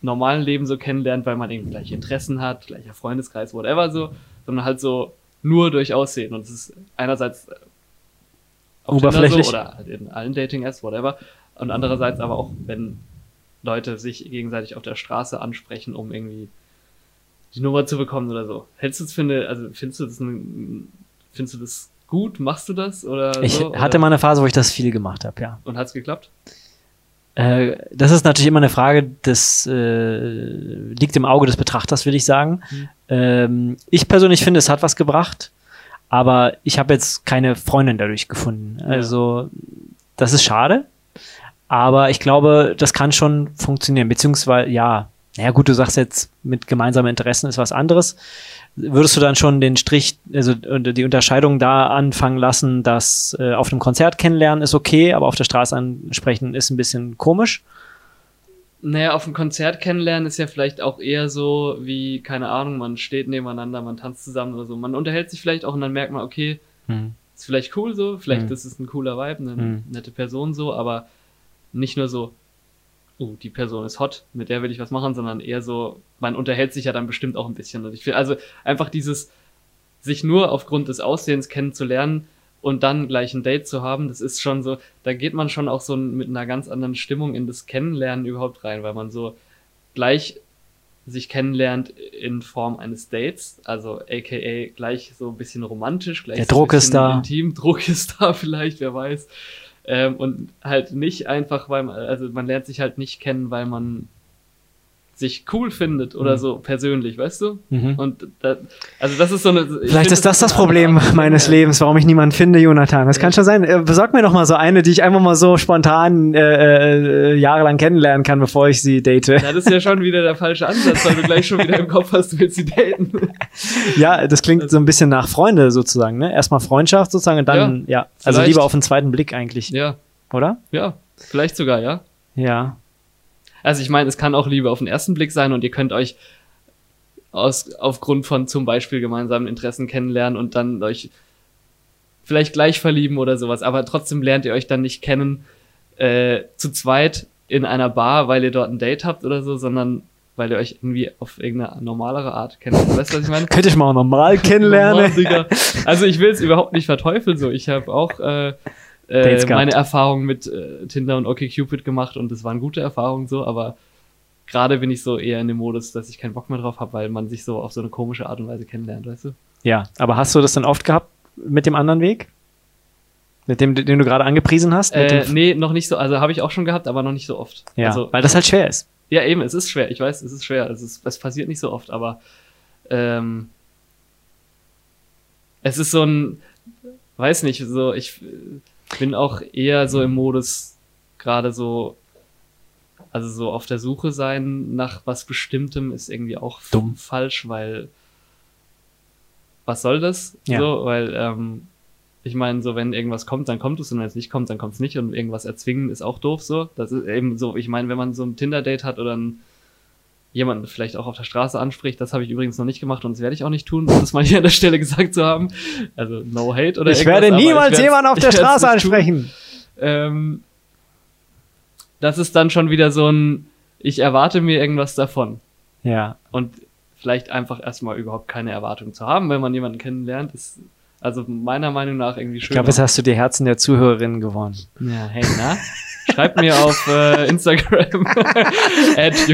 normalen Leben so kennenlernt, weil man irgendwie gleiche Interessen hat, gleicher Freundeskreis, whatever so, sondern halt so nur durch Aussehen. Und es ist einerseits äh, auf Tinder so oder halt in allen Dating-Apps, whatever. Und andererseits aber auch, wenn Leute sich gegenseitig auf der Straße ansprechen, um irgendwie die Nummer zu bekommen oder so. Hältst du das für eine, also findest du das, findest du das gut? Machst du das? Oder Ich so? hatte oder? mal eine Phase, wo ich das viel gemacht habe, ja. Und hat's geklappt? Äh, das ist natürlich immer eine Frage, das äh, liegt im Auge des Betrachters, will ich sagen. Mhm. Ähm, ich persönlich finde, es hat was gebracht, aber ich habe jetzt keine Freundin dadurch gefunden. Also das ist schade, aber ich glaube, das kann schon funktionieren. Beziehungsweise, ja, naja gut, du sagst jetzt, mit gemeinsamen Interessen ist was anderes. Würdest du dann schon den Strich, also äh, die Unterscheidung da anfangen lassen, dass äh, auf einem Konzert kennenlernen ist okay, aber auf der Straße ansprechen ist ein bisschen komisch? Naja, auf dem Konzert kennenlernen ist ja vielleicht auch eher so wie, keine Ahnung, man steht nebeneinander, man tanzt zusammen oder so. Man unterhält sich vielleicht auch und dann merkt man, okay, Hm. ist vielleicht cool so, vielleicht Mhm. ist es ein cooler Vibe, eine Mhm. nette Person so, aber nicht nur so, oh, die Person ist hot, mit der will ich was machen, sondern eher so, man unterhält sich ja dann bestimmt auch ein bisschen. Und ich finde, also einfach dieses, sich nur aufgrund des Aussehens kennenzulernen und dann gleich ein Date zu haben, das ist schon so, da geht man schon auch so mit einer ganz anderen Stimmung in das Kennenlernen überhaupt rein, weil man so gleich sich kennenlernt in Form eines Dates, also aka gleich so ein bisschen romantisch, gleich Der so ein Druck ist bisschen da. intim, Druck ist da vielleicht, wer weiß. Ähm, und halt nicht einfach, weil man, also man lernt sich halt nicht kennen, weil man sich cool findet oder Mhm. so persönlich, weißt du? Mhm. Und da, also das ist so eine. ich Vielleicht ist das das eine Problem meines. Lebens, warum ich niemanden finde, Jonathan. Das kann Ja. schon sein. Äh, Besorg mir doch mal so eine, die ich einfach mal so spontan äh, äh, jahrelang kennenlernen kann, bevor ich sie date. Ja, das ist ja schon wieder der falsche Ansatz, weil du gleich schon wieder im Kopf hast, du willst sie daten. Ja, das klingt so ein bisschen nach Freunde sozusagen. Ne? Erstmal Freundschaft sozusagen und dann, ja. Also vielleicht. lieber auf den zweiten Blick eigentlich, Ja, oder? ja, vielleicht sogar, ja. Ja. Also ich meine, es kann auch Liebe auf den ersten Blick sein und ihr könnt euch aus, aufgrund von zum Beispiel gemeinsamen Interessen kennenlernen und dann euch vielleicht gleich verlieben oder sowas, aber trotzdem lernt ihr euch dann nicht kennen äh, zu zweit in einer Bar, weil ihr dort ein Date habt oder so, sondern weil ihr euch irgendwie auf irgendeine normalere Art kennenlernt. Weißt du, was ich meine? Könnte ich mal auch normal kennenlernen. Normal. Also ich will es überhaupt nicht verteufeln, so. Ich habe auch äh, äh, meine Erfahrungen mit äh, Tinder und OkCupid gemacht und es waren gute Erfahrungen so, aber gerade bin ich so eher in dem Modus, dass ich keinen Bock mehr drauf habe, weil man sich so auf so eine komische Art und Weise kennenlernt, weißt du? Ja, aber hast du das dann oft gehabt mit dem anderen Weg? Mit dem, den du gerade angepriesen hast? Äh, nee, noch nicht so, also habe ich auch schon gehabt, aber noch nicht so oft. ja, also, weil das halt schwer ist. ja, eben, es ist schwer, ich weiß, es ist schwer, es, ist, es passiert nicht so oft, aber ähm, es ist so ein, weiß nicht, so, ich bin auch eher so im Modus, gerade so, also so auf der Suche sein nach was Bestimmtem ist irgendwie auch Dumm. falsch, weil was soll das? Ja. So, weil ähm, ich meine, so wenn irgendwas kommt, dann kommt es und wenn es nicht kommt, dann kommt es nicht und irgendwas erzwingen ist auch doof so. Das ist eben so, ich meine, wenn man so ein Tinder-Date hat oder ein, jemanden vielleicht auch auf der Straße anspricht, das habe ich übrigens noch nicht gemacht und das werde ich auch nicht tun, um das mal hier an der Stelle gesagt zu haben. Also no hate oder ich werde niemals werd's- jemanden auf ich der Straße ansprechen. Ähm, das ist dann schon wieder so ein, ich erwarte mir irgendwas davon. Ja, Und vielleicht einfach erstmal überhaupt keine Erwartung zu haben, wenn man jemanden kennenlernt, ist also meiner Meinung nach irgendwie schön. ich glaube, jetzt hast du die Herzen der Zuhörerinnen gewonnen. ja, hey, na? Schreibt mir auf äh, Instagram at.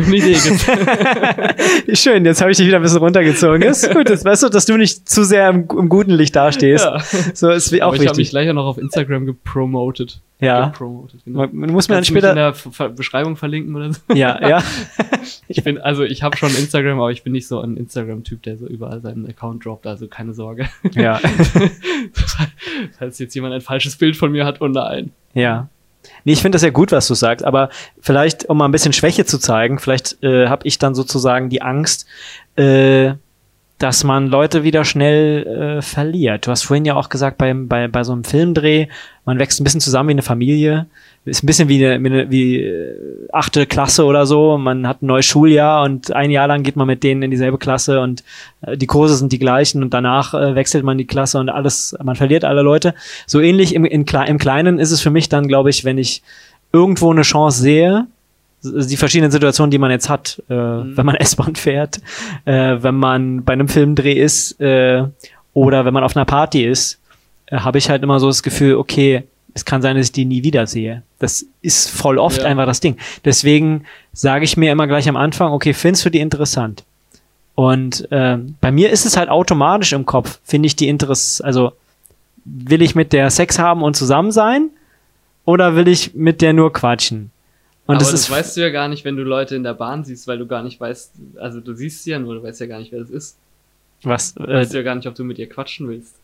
Schön, jetzt habe ich dich wieder ein bisschen runtergezogen. Ist gut, das weißt du, dass du nicht zu sehr im, im guten Licht dastehst. Ja. So ist wie- auch Aber ich habe mich wichtig. gleich auch noch auf Instagram gepromotet. Ja. Gepromotet, genau. Man, man muss mir dann mich in später. der F Beschreibung verlinken oder so? Ja, ja. Ich bin, also ich habe schon Instagram, aber ich bin nicht so ein Instagram-Typ, der so überall seinen Account droppt, also keine Sorge. Ja, Falls jetzt jemand ein falsches Bild von mir hat, oh nein. ja. Nee, ich finde das ja gut, was du sagst, aber vielleicht, um mal ein bisschen Schwäche zu zeigen, vielleicht äh, habe ich dann sozusagen die Angst, äh, dass man Leute wieder schnell äh, verliert. Du hast vorhin ja auch gesagt, beim, bei, bei so einem Filmdreh, man wächst ein bisschen zusammen wie eine Familie. Ist ein bisschen wie eine, wie, äh, achte Klasse oder so. Man hat ein neues Schuljahr und ein Jahr lang geht man mit denen in dieselbe Klasse und äh, die Kurse sind die gleichen und danach äh, wechselt man die Klasse und alles, man verliert alle Leute. So ähnlich im, in, im Kleinen ist es für mich dann, glaube ich, wenn ich irgendwo eine Chance sehe, die verschiedenen Situationen, die man jetzt hat, äh, wenn man S-Bahn fährt, äh, wenn man bei einem Filmdreh ist äh, oder wenn man auf einer Party ist, äh, habe ich halt immer so das Gefühl, okay, es kann sein, dass ich die nie wiedersehe. Das ist voll oft Ja. einfach das Ding. Deswegen sage ich mir immer gleich am Anfang, okay, findest du die interessant? Und ähm, bei mir ist es halt automatisch im Kopf, finde ich die interessant, also will ich mit der Sex haben und zusammen sein oder will ich mit der nur quatschen? Und aber das das weißt du ja gar nicht, wenn du Leute in der Bahn siehst, weil du gar nicht weißt, also du siehst sie ja nur, du weißt ja gar nicht, wer das ist. was, Du äh, weißt ja gar nicht, ob du mit ihr quatschen willst.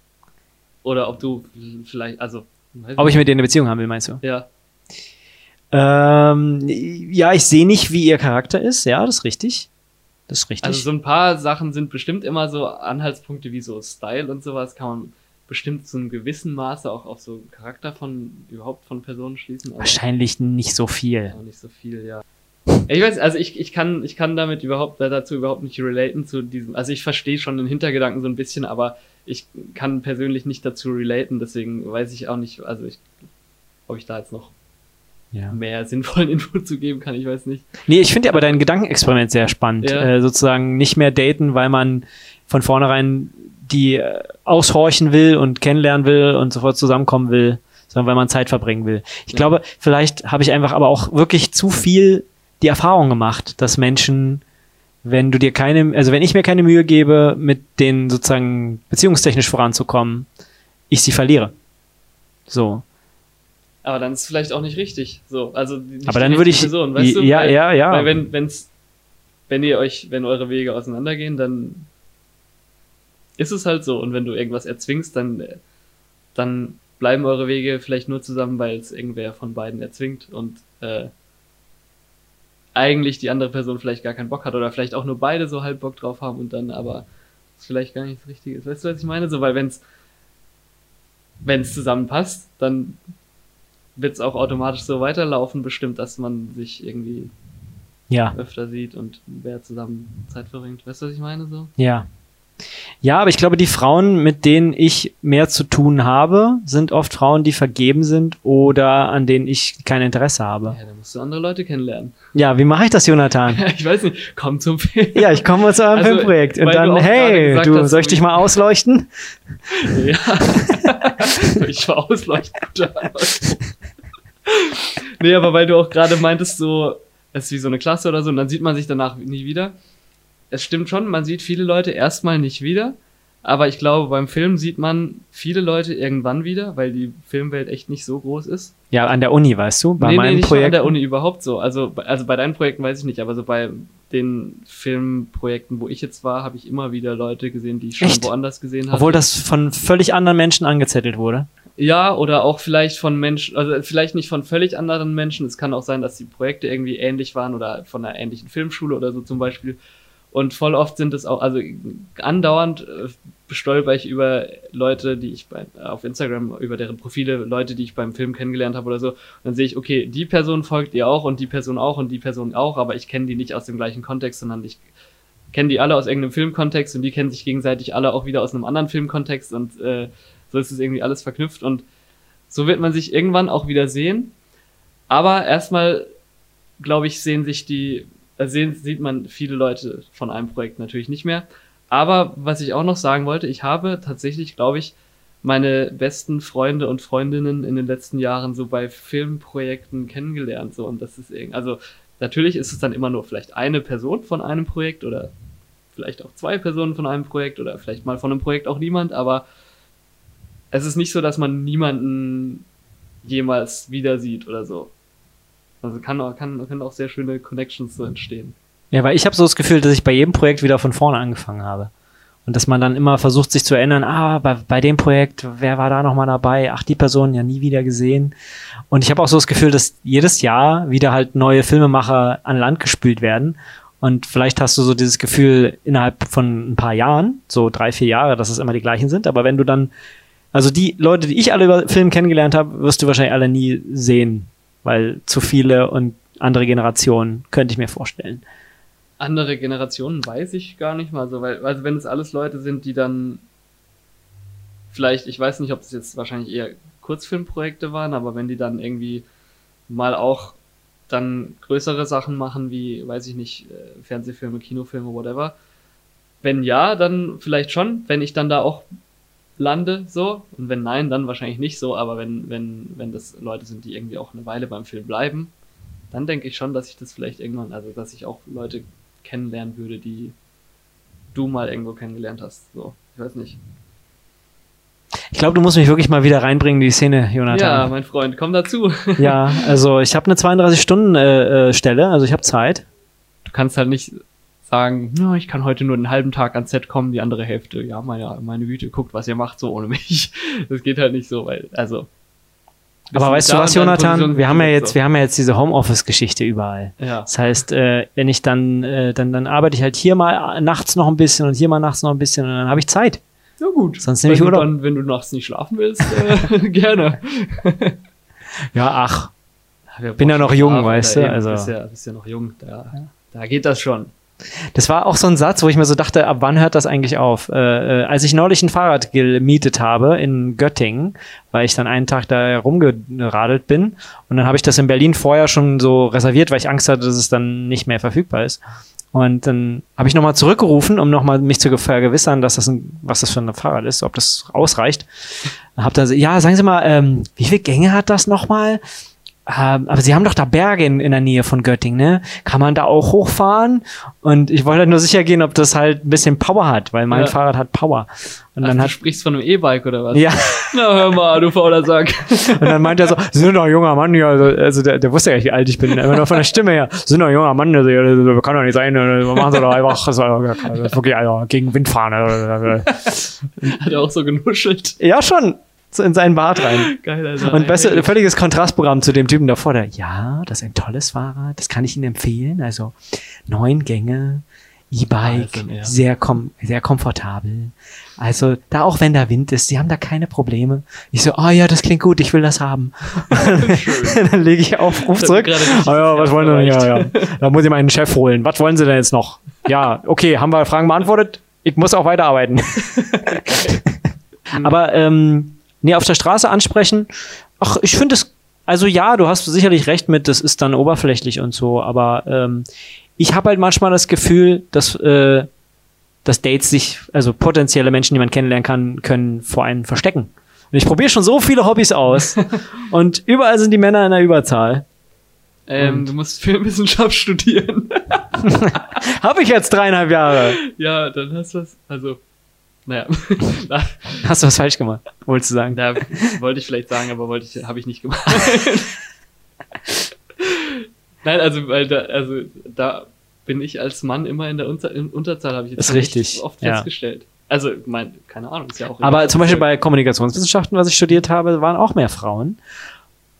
Oder ob du vielleicht, also, ob ich mit der eine Beziehung haben will, meinst du? ja, Ähm, ja, ich sehe nicht, wie ihr Charakter ist. Ja, das ist richtig. Das ist richtig. also so ein paar Sachen sind bestimmt immer so Anhaltspunkte wie so Style und sowas, kann man bestimmt zu einem gewissen Maße auch auf so Charakter von, überhaupt von Personen schließen. Wahrscheinlich nicht so viel. Auch nicht so viel, ja. Ich weiß, also ich, ich kann, ich kann damit überhaupt, dazu überhaupt nicht relaten zu diesem, also ich verstehe schon den Hintergedanken so ein bisschen, aber ich kann persönlich nicht dazu relaten, deswegen weiß ich auch nicht, also ich, ob ich da jetzt noch Ja. mehr sinnvollen Input zu geben kann, ich weiß nicht. Nee, ich finde aber dein Gedankenexperiment sehr spannend. Ja. Äh, sozusagen nicht mehr daten, weil man von vornherein die äh, aushorchen will und kennenlernen will und sofort zusammenkommen will, sondern weil man Zeit verbringen will. Ich Ja. glaube, vielleicht habe ich einfach aber auch wirklich zu viel die Erfahrung gemacht, dass Menschen, wenn du dir keine, also wenn ich mir keine Mühe gebe, mit denen sozusagen beziehungstechnisch voranzukommen, ich sie verliere. So. Aber dann ist es vielleicht auch nicht richtig, so, also nicht Aber dann würde ich, Person, weißt du? ja, weil, ja, ja. Weil wenn, wenn's, wenn ihr euch, wenn eure Wege auseinandergehen, dann ist es halt so. Und wenn du irgendwas erzwingst, dann, dann bleiben eure Wege vielleicht nur zusammen, weil es irgendwer von beiden erzwingt und äh, eigentlich die andere Person vielleicht gar keinen Bock hat oder vielleicht auch nur beide so halb Bock drauf haben und dann aber es vielleicht gar nicht das Richtige ist. Weißt du, was ich meine? So, weil wenn's wenn es zusammenpasst, dann wird es auch automatisch so weiterlaufen, bestimmt, dass man sich irgendwie Ja, öfter sieht und wer zusammen Zeit verbringt. Weißt du, was ich meine? So? ja. Ja, aber ich glaube, die Frauen, mit denen ich mehr zu tun habe, sind oft Frauen, die vergeben sind oder an denen ich kein Interesse habe. Ja, dann musst du andere Leute kennenlernen. Ja, wie mache ich das, Jonathan? ich weiß nicht, komm zum Film. Ja, ich komme zu eurem Also, Filmprojekt und du dann, gerade hey, du, hast, soll ich du- dich mal ausleuchten? Ja. ich war ausleuchten. nee, aber weil du auch gerade meintest, so, es ist wie so eine Klasse oder so, und dann sieht man sich danach nie wieder. Es stimmt schon, man sieht viele Leute erstmal nicht wieder, aber ich glaube, beim Film sieht man viele Leute irgendwann wieder, weil die Filmwelt echt nicht so groß ist. Ja, an der Uni, weißt du, bei nee, nee, meinem nicht nur Projekt. an der Uni überhaupt so. Also, bei- also bei deinen Projekten weiß ich nicht, aber so bei den Filmprojekten, wo ich jetzt war, habe ich immer wieder Leute gesehen, die ich schon Echt? woanders gesehen habe. Obwohl das von völlig anderen Menschen angezettelt wurde. Ja, oder auch vielleicht von Menschen, also vielleicht nicht von völlig anderen Menschen. Es kann auch sein, dass die Projekte irgendwie ähnlich waren oder von einer ähnlichen Filmschule oder so zum Beispiel. Und voll oft sind es auch, also andauernd äh, bestolper ich über Leute, die ich bei, auf Instagram, über deren Profile, Leute, die ich beim Film kennengelernt habe oder so. Und dann sehe ich, okay, die Person folgt ihr auch und die Person auch und die Person auch, aber ich kenne die nicht aus dem gleichen Kontext, sondern ich kenne die alle aus irgendeinem Filmkontext und die kennen sich gegenseitig alle auch wieder aus einem anderen Filmkontext und äh, so ist es irgendwie alles verknüpft und so wird man sich irgendwann auch wieder sehen. Aber erstmal, glaube ich, sehen sich die, sehen, sieht man viele Leute von einem Projekt natürlich nicht mehr. Aber was ich auch noch sagen wollte, ich habe tatsächlich, glaube ich, meine besten Freunde und Freundinnen in den letzten Jahren so bei Filmprojekten kennengelernt. So, und das ist irgendwie, also natürlich ist es dann immer nur vielleicht eine Person von einem Projekt oder vielleicht auch zwei Personen von einem Projekt oder vielleicht mal von einem Projekt auch niemand, aber es ist nicht so, dass man niemanden jemals wieder sieht oder so. Also kann, kann, können auch sehr schöne Connections so entstehen. Ja, weil ich habe so das Gefühl, dass ich bei jedem Projekt wieder von vorne angefangen habe. Und dass man dann immer versucht, sich zu erinnern, ah, bei, bei dem Projekt, wer war da nochmal dabei? Ach, die Person ja nie wieder gesehen. Und ich habe auch so das Gefühl, dass jedes Jahr wieder halt neue Filmemacher an Land gespült werden. Und vielleicht hast du so dieses Gefühl innerhalb von ein paar Jahren, so drei, vier Jahre, dass es immer die gleichen sind. Aber wenn du dann, also die Leute, die ich alle über Film kennengelernt habe, wirst du wahrscheinlich alle nie sehen. Weil zu viele und andere Generationen, könnte ich mir vorstellen. Andere Generationen weiß ich gar nicht mal so, weil, also wenn es alles Leute sind, die dann vielleicht, ich weiß nicht, ob es jetzt wahrscheinlich eher Kurzfilmprojekte waren, aber wenn die dann irgendwie mal auch dann größere Sachen machen, wie, weiß ich nicht, äh, Fernsehfilme, Kinofilme, whatever. Wenn ja, dann vielleicht schon, wenn ich dann da auch lande, so. Und wenn nein, dann wahrscheinlich nicht so, aber wenn, wenn, wenn das Leute sind, die irgendwie auch eine Weile beim Film bleiben, dann denke ich schon, dass ich das vielleicht irgendwann, also dass ich auch Leute kennenlernen würde, die du mal irgendwo kennengelernt hast. So, ich weiß nicht. Ich glaube, du musst mich wirklich mal wieder reinbringen in die Szene, Ja, Jonathan. mein Freund, komm dazu. Ja, also ich habe eine 32-Stunden-Stelle, äh, Stelle, also ich habe Zeit. Du kannst halt nicht sagen, ja, ich kann heute nur einen halben Tag ans Set kommen, die andere Hälfte, ja, meine, meine Güte, guckt, was ihr macht, so ohne mich. Das geht halt nicht so, weil, also. Aber weißt du was, Jonathan? Wir haben ja so. jetzt, wir haben ja jetzt diese Homeoffice-Geschichte überall. Ja. Das heißt, äh, wenn ich dann, äh, dann, dann arbeite ich halt hier mal nachts noch ein bisschen und hier mal nachts noch ein bisschen und dann habe ich Zeit. Ja, gut. Sonst nehme ich wenn du Urlaub. dann, wenn du nachts nicht schlafen willst, äh, gerne. Ja, ach, Wir Bin ja noch jung, weißt du, also- Bist ja, bist ja noch jung, da, da geht das schon. Das war auch so ein Satz, wo ich mir so dachte, ab wann hört das eigentlich auf? Äh, äh, als ich neulich ein Fahrrad gemietet habe in Göttingen, weil ich dann einen Tag da rumgeradelt bin und dann habe ich das in Berlin vorher schon so reserviert, weil ich Angst hatte, dass es dann nicht mehr verfügbar ist. Und dann habe ich nochmal zurückgerufen, um nochmal mich zu vergewissern, dass das ein, was das für ein Fahrrad ist, ob das ausreicht. Hab dann ja, sagen Sie mal, ähm, wie viele Gänge hat das nochmal? Ähm, aber Sie haben doch da Berge in, in der Nähe von Göttingen, ne? Kann man da auch hochfahren? Und ich wollte halt nur sicher gehen, ob das halt ein bisschen Power hat, weil mein Ja. Fahrrad hat Power. Und Ach, dann du hat, sprichst von einem E-Bike oder was? ja, Na, hör mal, du fauler Sack. Und dann meint er so, Sie sind doch ein junger Mann, ja, also, also der, der wusste ja nicht, wie alt ich bin, immer nur von der Stimme her. Sie sind doch ein junger Mann, also, das kann doch nicht sein, äh, machen Sie doch einfach, das war wirklich, also, gegen Wind fahren. äh, Hat er auch so genuschelt. Ja, schon. In seinen Bart rein. Geil, Alter. Und besser, völliges Kontrastprogramm zu dem Typen davor, der, ja, das ist ein tolles Fahrrad, das kann ich Ihnen empfehlen. Also neun Gänge, E-Bike, Also, ja. sehr, kom sehr komfortabel. Also da auch wenn da Wind ist, Sie haben da keine Probleme. Ich so, ah ja, das klingt gut, ich will das haben. Dann lege ich auf, ruf zurück. Ah ja, was wollen Sie denn? Ja, ja. Da muss ich meinen Chef holen. Was wollen Sie denn jetzt noch? Ja, okay, haben wir Fragen beantwortet? Ich muss auch weiterarbeiten. Aber ähm, nee, auf der Straße ansprechen, ach, ich finde es, also ja, du hast sicherlich recht mit, das ist dann oberflächlich und so, aber ähm, ich habe halt manchmal das Gefühl, dass, äh, dass Dates sich, also potenzielle Menschen, die man kennenlernen kann, können vor einen verstecken. Und ich probiere schon so viele Hobbys aus und überall sind die Männer in der Überzahl. Ähm, du musst Filmwissenschaft studieren. Habe ich jetzt dreieinhalb Jahre. ja, dann hast du was. Also, naja. Hast du was falsch gemacht, wolltest du sagen. da wollte ich vielleicht sagen, aber wollte ich, habe ich nicht gemacht. Nein, also, weil da, also, da bin ich als Mann immer in der Unter in Unterzahl, habe ich jetzt richtig, oft ja. festgestellt. Also, mein, keine Ahnung, ist ja auch. Aber zum Beispiel bei Kommunikationswissenschaften, was ich studiert habe, waren auch mehr Frauen.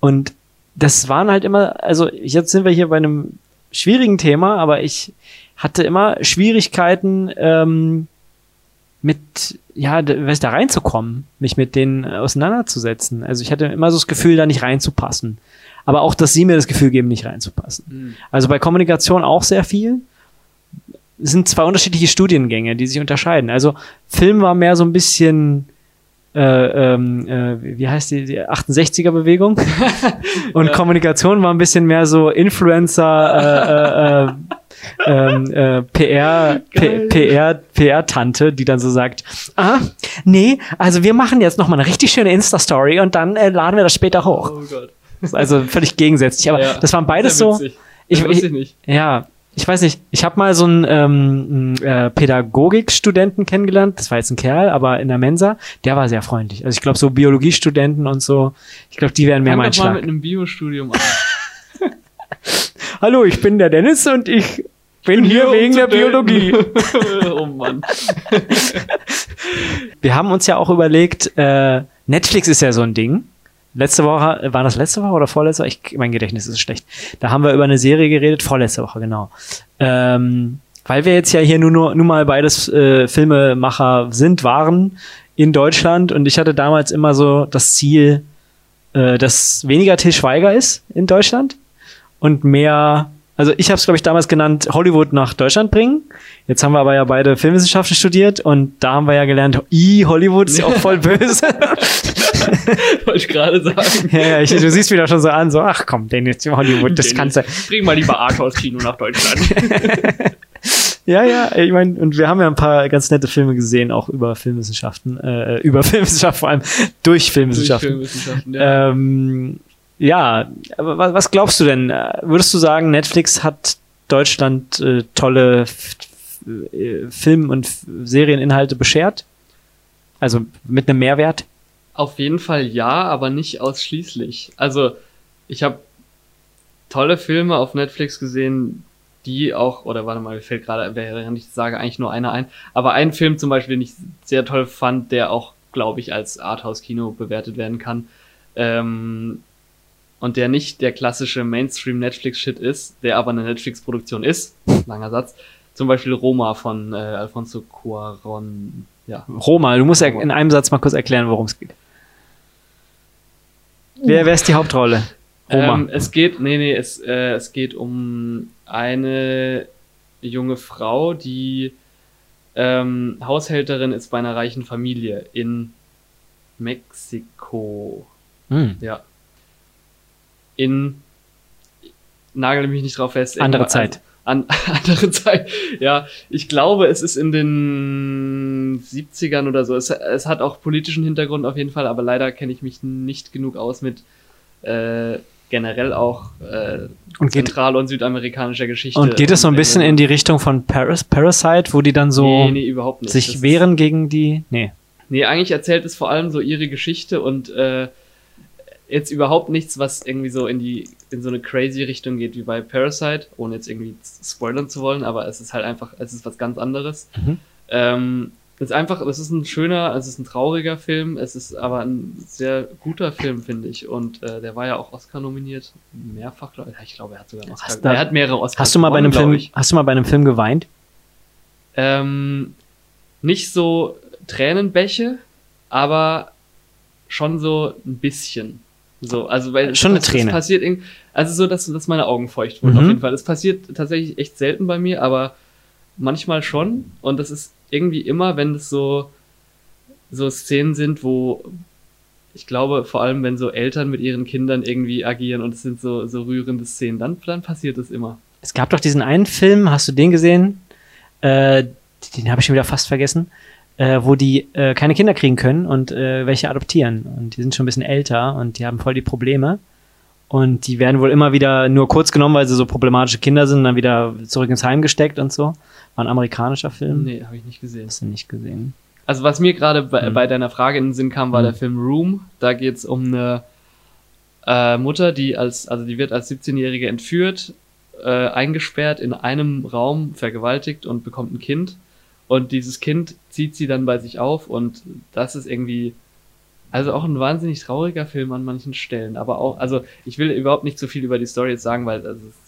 Und das waren halt immer, also jetzt sind wir hier bei einem schwierigen Thema, aber ich hatte immer Schwierigkeiten ähm, mit, ja, weiß, da reinzukommen, mich mit denen auseinanderzusetzen. Also ich hatte immer so das Gefühl, da nicht reinzupassen. Aber auch, dass sie mir das Gefühl geben, nicht reinzupassen. Hm. Also bei Kommunikation auch sehr viel. Es sind zwei unterschiedliche Studiengänge, die sich unterscheiden. Also Film war mehr so ein bisschen, äh, ähm, äh, wie heißt die, die 68er-Bewegung? Und Ja. Kommunikation war ein bisschen mehr so Influencer, äh, äh, äh, ähm, äh, PR. PR, PR-Tante, die dann so sagt, ah, nee, also wir machen jetzt noch mal eine richtig schöne Insta-Story und dann äh, laden wir das später hoch. Oh Gott. Also völlig gegensätzlich. Aber Ja, das waren beides so. Ich, ich, ich nicht. ja, ich weiß nicht. Ich habe mal so einen ähm, äh, Pädagogikstudenten kennengelernt. Das war jetzt ein Kerl, aber in der Mensa. Der war sehr freundlich. Also ich glaube, so Biologiestudenten und so. Ich glaube, die wären mehr Fang mein doch mal Schlag. mit einem Biostudium an. Hallo, ich bin der Dennis und ich bin hier um wegen der daten. Biologie. oh Mann. Wir haben uns ja auch überlegt, äh, Netflix ist ja so ein Ding. Letzte Woche, war das letzte Woche oder vorletzte Woche? Ich, mein Gedächtnis ist schlecht. Da haben wir über eine Serie geredet, vorletzte Woche, genau. Ähm, weil wir jetzt ja hier nur, nur, nur mal beides äh, Filmemacher sind, waren in Deutschland und ich hatte damals immer so das Ziel, äh, dass weniger Til Schweiger ist in Deutschland und mehr, also ich habe es glaube ich damals genannt, Hollywood nach Deutschland bringen. Jetzt haben wir aber ja beide Filmwissenschaften studiert und da haben wir ja gelernt, i Hollywood ist ja auch voll böse. Wollte ich gerade sagen. ja, ja, ich, du siehst wieder schon so an, so ach komm, den jetzt Hollywood, das kannst du. Bring mal lieber Arthouse-Kino nach Deutschland. Ja, ja, ich meine, und wir haben ja ein paar ganz nette Filme gesehen, auch über Filmwissenschaften, äh, über Filmwissenschaften, vor allem durch Durch Filmwissenschaften. Filmwissenschaften, ja. Ähm, ja, aber was, glaubst du denn? Äh, Würdest du sagen, Netflix hat Deutschland äh, tolle äh, Film- und Serieninhalte beschert? Also mit einem Mehrwert? Auf jeden Fall ja, aber nicht ausschließlich. Also, ich habe tolle Filme auf Netflix gesehen, die auch, oder warte mal, mir fällt gerade, während ich sage, eigentlich nur einer ein, aber ein Film zum Beispiel, den ich sehr toll fand, der auch, glaube ich, als Arthouse-Kino bewertet werden kann, ähm, und der nicht der klassische Mainstream-Netflix-Shit ist, der aber eine Netflix-Produktion ist, langer Satz, zum Beispiel Roma von äh, Alfonso Cuaron, ja. Roma, du musst ja in einem Satz mal kurz erklären, worum es geht. Wer, wer ist die Hauptrolle? Roma. Ähm, es geht, nee, nee, es, äh, es geht um eine junge Frau, die ähm, Haushälterin ist bei einer reichen Familie in Mexiko. Hm. Ja. In nagel mich nicht drauf fest. Andere irgendwann- Zeit. An, andere Zeit. Ja, ich glaube, es ist in den 70ern oder so. Es, es hat auch politischen Hintergrund auf jeden Fall, aber leider kenne ich mich nicht genug aus mit äh, generell auch äh, Und geht, zentral- und südamerikanischer Geschichte. und geht es so ein bisschen in die Richtung von Paras Parasite, wo die dann so Nee, nee, sich Das wehren gegen die. Nee. Nee, eigentlich erzählt es vor allem so ihre Geschichte und äh, jetzt überhaupt nichts, was irgendwie so in die in so eine crazy Richtung geht wie bei Parasite, ohne jetzt irgendwie spoilern zu wollen, aber es ist halt einfach, es ist was ganz anderes. Mhm. Ähm, es ist einfach, es ist ein schöner, es ist ein trauriger Film, es ist aber ein sehr guter Film, finde ich. Und äh, der war ja auch Oscar nominiert, mehrfach, glaub ich. Ja, ich glaube, er hat sogar einen Oscar. Da- er hat mehrere Oscars. Hast du mal bei einem gewonnen, Film, ich. hast du mal bei einem Film geweint? Ähm, nicht so Tränenbäche, aber schon so ein bisschen. So, also weil Schon eine Träne. Passiert also so, dass, dass meine Augen feucht wurden Mhm. auf jeden Fall. Es passiert tatsächlich echt selten bei mir, aber manchmal schon. Und das ist irgendwie immer, wenn es so so Szenen sind, wo ich glaube, vor allem wenn so Eltern mit ihren Kindern irgendwie agieren und es sind so so rührende Szenen, dann dann passiert es immer. Es gab doch diesen einen Film, hast du den gesehen? Äh, den habe ich schon wieder fast vergessen. Äh, wo die äh, keine Kinder kriegen können und äh, welche adoptieren. Und die sind schon ein bisschen älter und die haben voll die Probleme. Und die werden wohl immer wieder nur kurz genommen, weil sie so problematische Kinder sind, dann wieder zurück ins Heim gesteckt und so. War ein amerikanischer Film. Nee, habe ich nicht gesehen. Hast du nicht gesehen. Also was mir gerade bei, Mhm. bei deiner Frage in den Sinn kam, war Mhm. der Film Room. Da geht es um eine äh, Mutter, die als, also die wird als 17-Jährige entführt, äh, eingesperrt in einem Raum, vergewaltigt und bekommt ein Kind. Und dieses Kind zieht sie dann bei sich auf und das ist irgendwie, also auch ein wahnsinnig trauriger Film an manchen Stellen. Aber auch, also ich will überhaupt nicht so viel über die Story jetzt sagen, weil also, es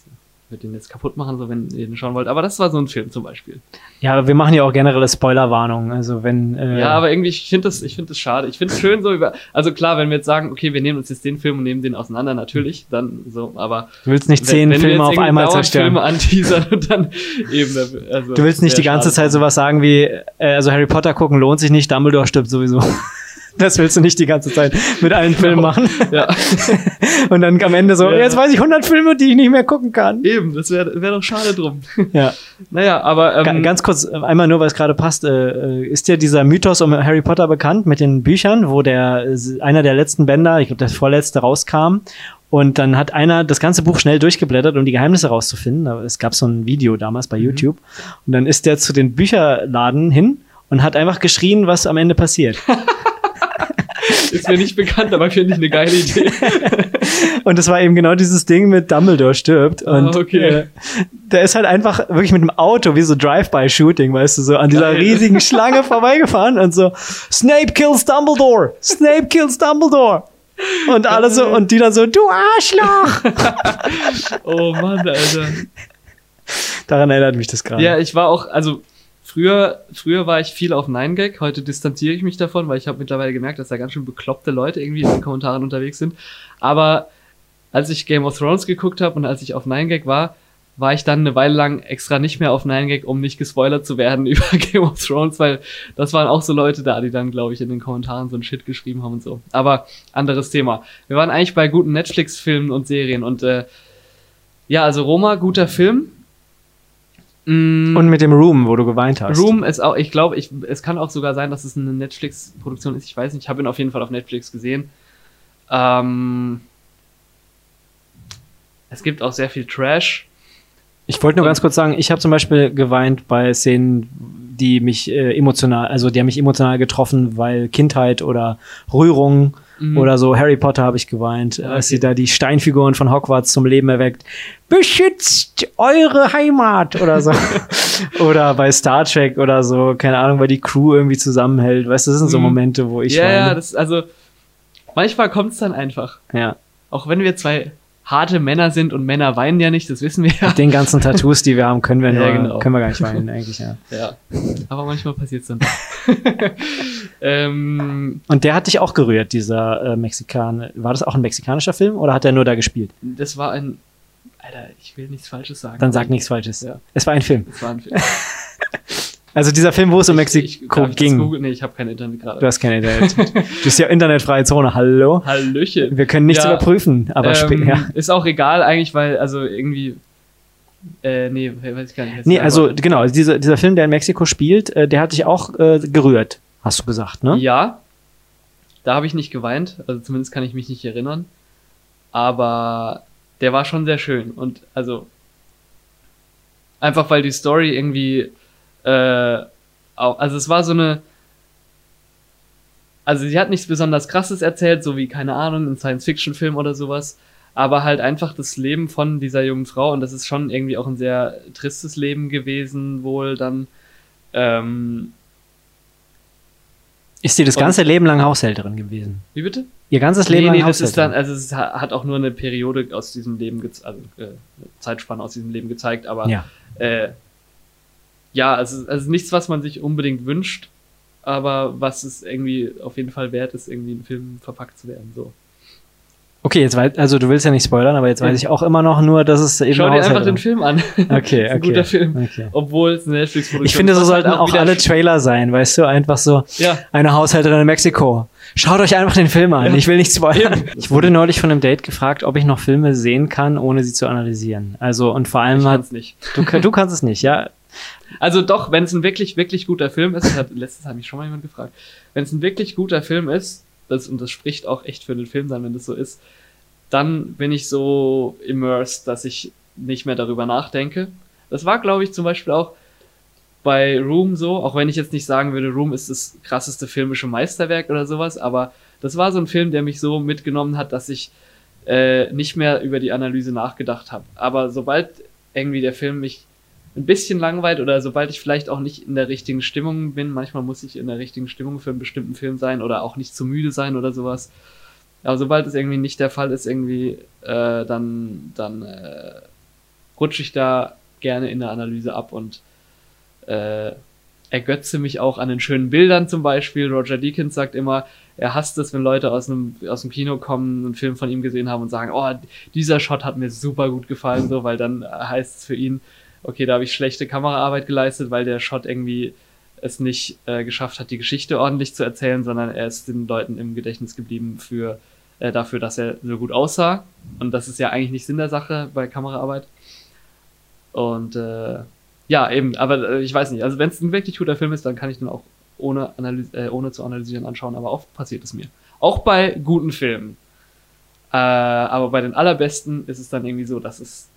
wird den jetzt kaputt machen, so wenn ihr den schauen wollt. Aber das war so ein Film zum Beispiel. Ja, aber wir machen ja auch generelle Spoilerwarnungen. Also wenn. Äh, Ja, aber irgendwie, ich finde das, ich finde das schade. Ich finde es schön so über, also klar, wenn wir jetzt sagen, okay, wir nehmen uns jetzt den Film und nehmen den auseinander, natürlich, dann so, aber. du willst nicht wenn- zehn wenn wir Filme auf einmal zerstören. Filme anteasern und dann eben, also. Du willst nicht die ganze schade. Zeit sowas sagen wie, äh, also Harry Potter gucken lohnt sich nicht, Dumbledore stirbt sowieso. Das willst du nicht die ganze Zeit mit allen Filmen machen. Ja, Und dann am Ende so, Ja. jetzt weiß ich 100 Filme, die ich nicht mehr gucken kann. eben, das wäre wär doch schade drum. Ja. naja, aber, Ga- ähm, Ganz kurz, äh, einmal nur, weil es gerade passt, äh, äh, ist dir dieser Mythos um Harry Potter bekannt mit den Büchern, wo der einer der letzten Bänder, ich glaube der vorletzte, rauskam und dann hat einer das ganze Buch schnell durchgeblättert, um die Geheimnisse rauszufinden. Aber es gab so ein Video damals bei YouTube und dann ist der zu den Bücherladen hin und hat einfach geschrien, was am Ende passiert. ist mir nicht bekannt, aber finde ich eine geile Idee. Und das war eben genau dieses Ding mit Dumbledore stirbt. Und Ah, okay. äh, der ist halt einfach wirklich mit dem Auto, wie so Drive-by-Shooting, weißt du, so an dieser Geil. riesigen Schlange vorbeigefahren und so, Snape kills Dumbledore! Snape kills Dumbledore! Und alle so, und die dann so, du Arschloch! Oh Mann, Alter. Daran erinnert mich das gerade. Ja, ich war auch, also früher, früher war ich viel auf 9gag, heute distanziere ich mich davon, weil ich habe mittlerweile gemerkt, dass da ganz schön bekloppte Leute irgendwie in den Kommentaren unterwegs sind. Aber als ich Game of Thrones geguckt habe und als ich auf 9gag war, war ich dann eine Weile lang extra nicht mehr auf 9gag, um nicht gespoilert zu werden über Game of Thrones, weil das waren auch so Leute da, die dann, glaube ich, in den Kommentaren so ein Shit geschrieben haben und so. Aber anderes Thema. Wir waren eigentlich bei guten Netflix-Filmen und Serien und äh, ja, also Roma, guter Film. Mm. Und mit dem Room, wo du geweint hast. Room ist auch, ich glaube, ich, es kann auch sogar sein, dass es eine Netflix-Produktion ist. Ich weiß nicht, ich habe ihn auf jeden Fall auf Netflix gesehen. Ähm, es gibt auch sehr viel Trash. Ich wollte nur Und- ganz kurz sagen, ich habe zum Beispiel geweint bei Szenen, die mich äh, emotional, also die haben mich emotional getroffen, weil Kindheit oder Rührung Mhm. oder so Harry Potter habe ich geweint, Ja, als okay. sie da die Steinfiguren von Hogwarts zum Leben erweckt. Beschützt eure Heimat oder so. oder bei Star Trek oder so, keine Ahnung, weil die Crew irgendwie zusammenhält. Weißt du, das sind so Mhm. Momente, wo ich ja, ja, weine. das, also, manchmal kommt es dann einfach. ja. Auch wenn wir zwei harte Männer sind und Männer weinen ja nicht, das wissen wir ja. Mit den ganzen Tattoos, die wir haben, können wir, Ja, nur, genau. können wir gar nicht weinen, eigentlich, ja. ja. Aber manchmal passiert es dann. ähm, Und der hat dich auch gerührt, dieser äh, Mexikaner. War das auch ein mexikanischer Film oder hat er nur da gespielt? das war ein. Alter, ich will nichts Falsches sagen. Dann sag nichts Falsches. Ja. Es war ein Film. Das war ein Film. Also dieser Film, wo es um Ich- ich- Mexiko ich das ging. Nee, ich habe kein Internet gerade. Du hast kein Internet. du bist ja internetfreie Zone. Hallo. Hallöchen. Wir können nichts Ja, überprüfen, aber ähm. Ja. Ist auch egal eigentlich, weil, also irgendwie. Äh, nee, weiß ich gar nicht. Nee, also Aber- genau, dieser, dieser Film, der in Mexiko spielt, äh, der hat dich auch äh, gerührt, hast du gesagt, ne? Ja. Da habe ich nicht geweint, also zumindest kann ich mich nicht erinnern. Aber der war schon sehr schön. Und also. Einfach weil die Story irgendwie. Äh, also es war so eine. also sie hat nichts besonders krasses erzählt, so wie, keine Ahnung, ein Science-Fiction-Film oder sowas, aber halt einfach das Leben von dieser jungen Frau und das ist schon irgendwie auch ein sehr tristes Leben gewesen, wohl dann. Ähm, ist sie das ganze Leben lang Haushälterin gewesen? Wie bitte? Ihr ganzes Leben nee, lang nee, das ist dann, also es hat auch nur eine Periode aus diesem Leben, also äh, Zeitspanne aus diesem Leben gezeigt, aber ja, äh, ja also, also nichts, was man sich unbedingt wünscht, aber was es irgendwie auf jeden Fall wert ist, irgendwie in Film verpackt zu werden. So. Okay, jetzt weiß, also du willst ja nicht spoilern, aber jetzt weiß ich auch immer noch nur, dass es eben Schau dir einfach den Film an. Okay, ist okay. guter Film. Okay. Obwohl es eine Netflix-Produktion Ich finde, so halt sollten auch wieder- alle Trailer sein, weißt du? Einfach so, Ja. eine Haushälterin in Mexiko. Schaut euch einfach den Film an. Ja. Ich will nicht spoilern. Ich wurde neulich von einem Date gefragt, ob ich noch Filme sehen kann, ohne sie zu analysieren. Also, und vor allem Ich hat, nicht. du, du kannst es nicht, ja? Also doch, wenn es ein wirklich, wirklich guter Film ist, das hat letztens hat mich schon mal jemand gefragt, wenn es ein wirklich guter Film ist, das, und das spricht auch echt für den Film dann, wenn das so ist, dann bin ich so immersed, dass ich nicht mehr darüber nachdenke. Das war, glaube ich, zum Beispiel auch bei Room so, auch wenn ich jetzt nicht sagen würde, Room ist das krasseste filmische Meisterwerk oder sowas, aber das war so ein Film, der mich so mitgenommen hat, dass ich äh, nicht mehr über die Analyse nachgedacht habe. Aber sobald irgendwie der Film mich ein bisschen langweilt oder sobald ich vielleicht auch nicht in der richtigen Stimmung bin, manchmal muss ich in der richtigen Stimmung für einen bestimmten Film sein oder auch nicht zu müde sein oder sowas. Aber sobald es irgendwie nicht der Fall ist, irgendwie, äh, dann, dann äh, rutsche ich da gerne in der Analyse ab und äh, ergötze mich auch an den schönen Bildern zum Beispiel. Roger Deakins sagt immer, er hasst es, wenn Leute aus einem aus dem Kino kommen, einen Film von ihm gesehen haben und sagen, oh, dieser Shot hat mir super gut gefallen, so, weil dann heißt es für ihn, okay, da habe ich schlechte Kameraarbeit geleistet, weil der Shot irgendwie es nicht äh, geschafft hat, die Geschichte ordentlich zu erzählen, sondern er ist den Leuten im Gedächtnis geblieben für äh, dafür, dass er so gut aussah. Und das ist ja eigentlich nicht Sinn der Sache bei Kameraarbeit. Und äh, ja, eben, aber äh, ich weiß nicht, also wenn es ein wirklich guter Film ist, dann kann ich den auch ohne, äh, ohne zu analysieren anschauen, aber oft passiert es mir. Auch bei guten Filmen. Äh, aber bei den allerbesten ist es dann irgendwie so, dass es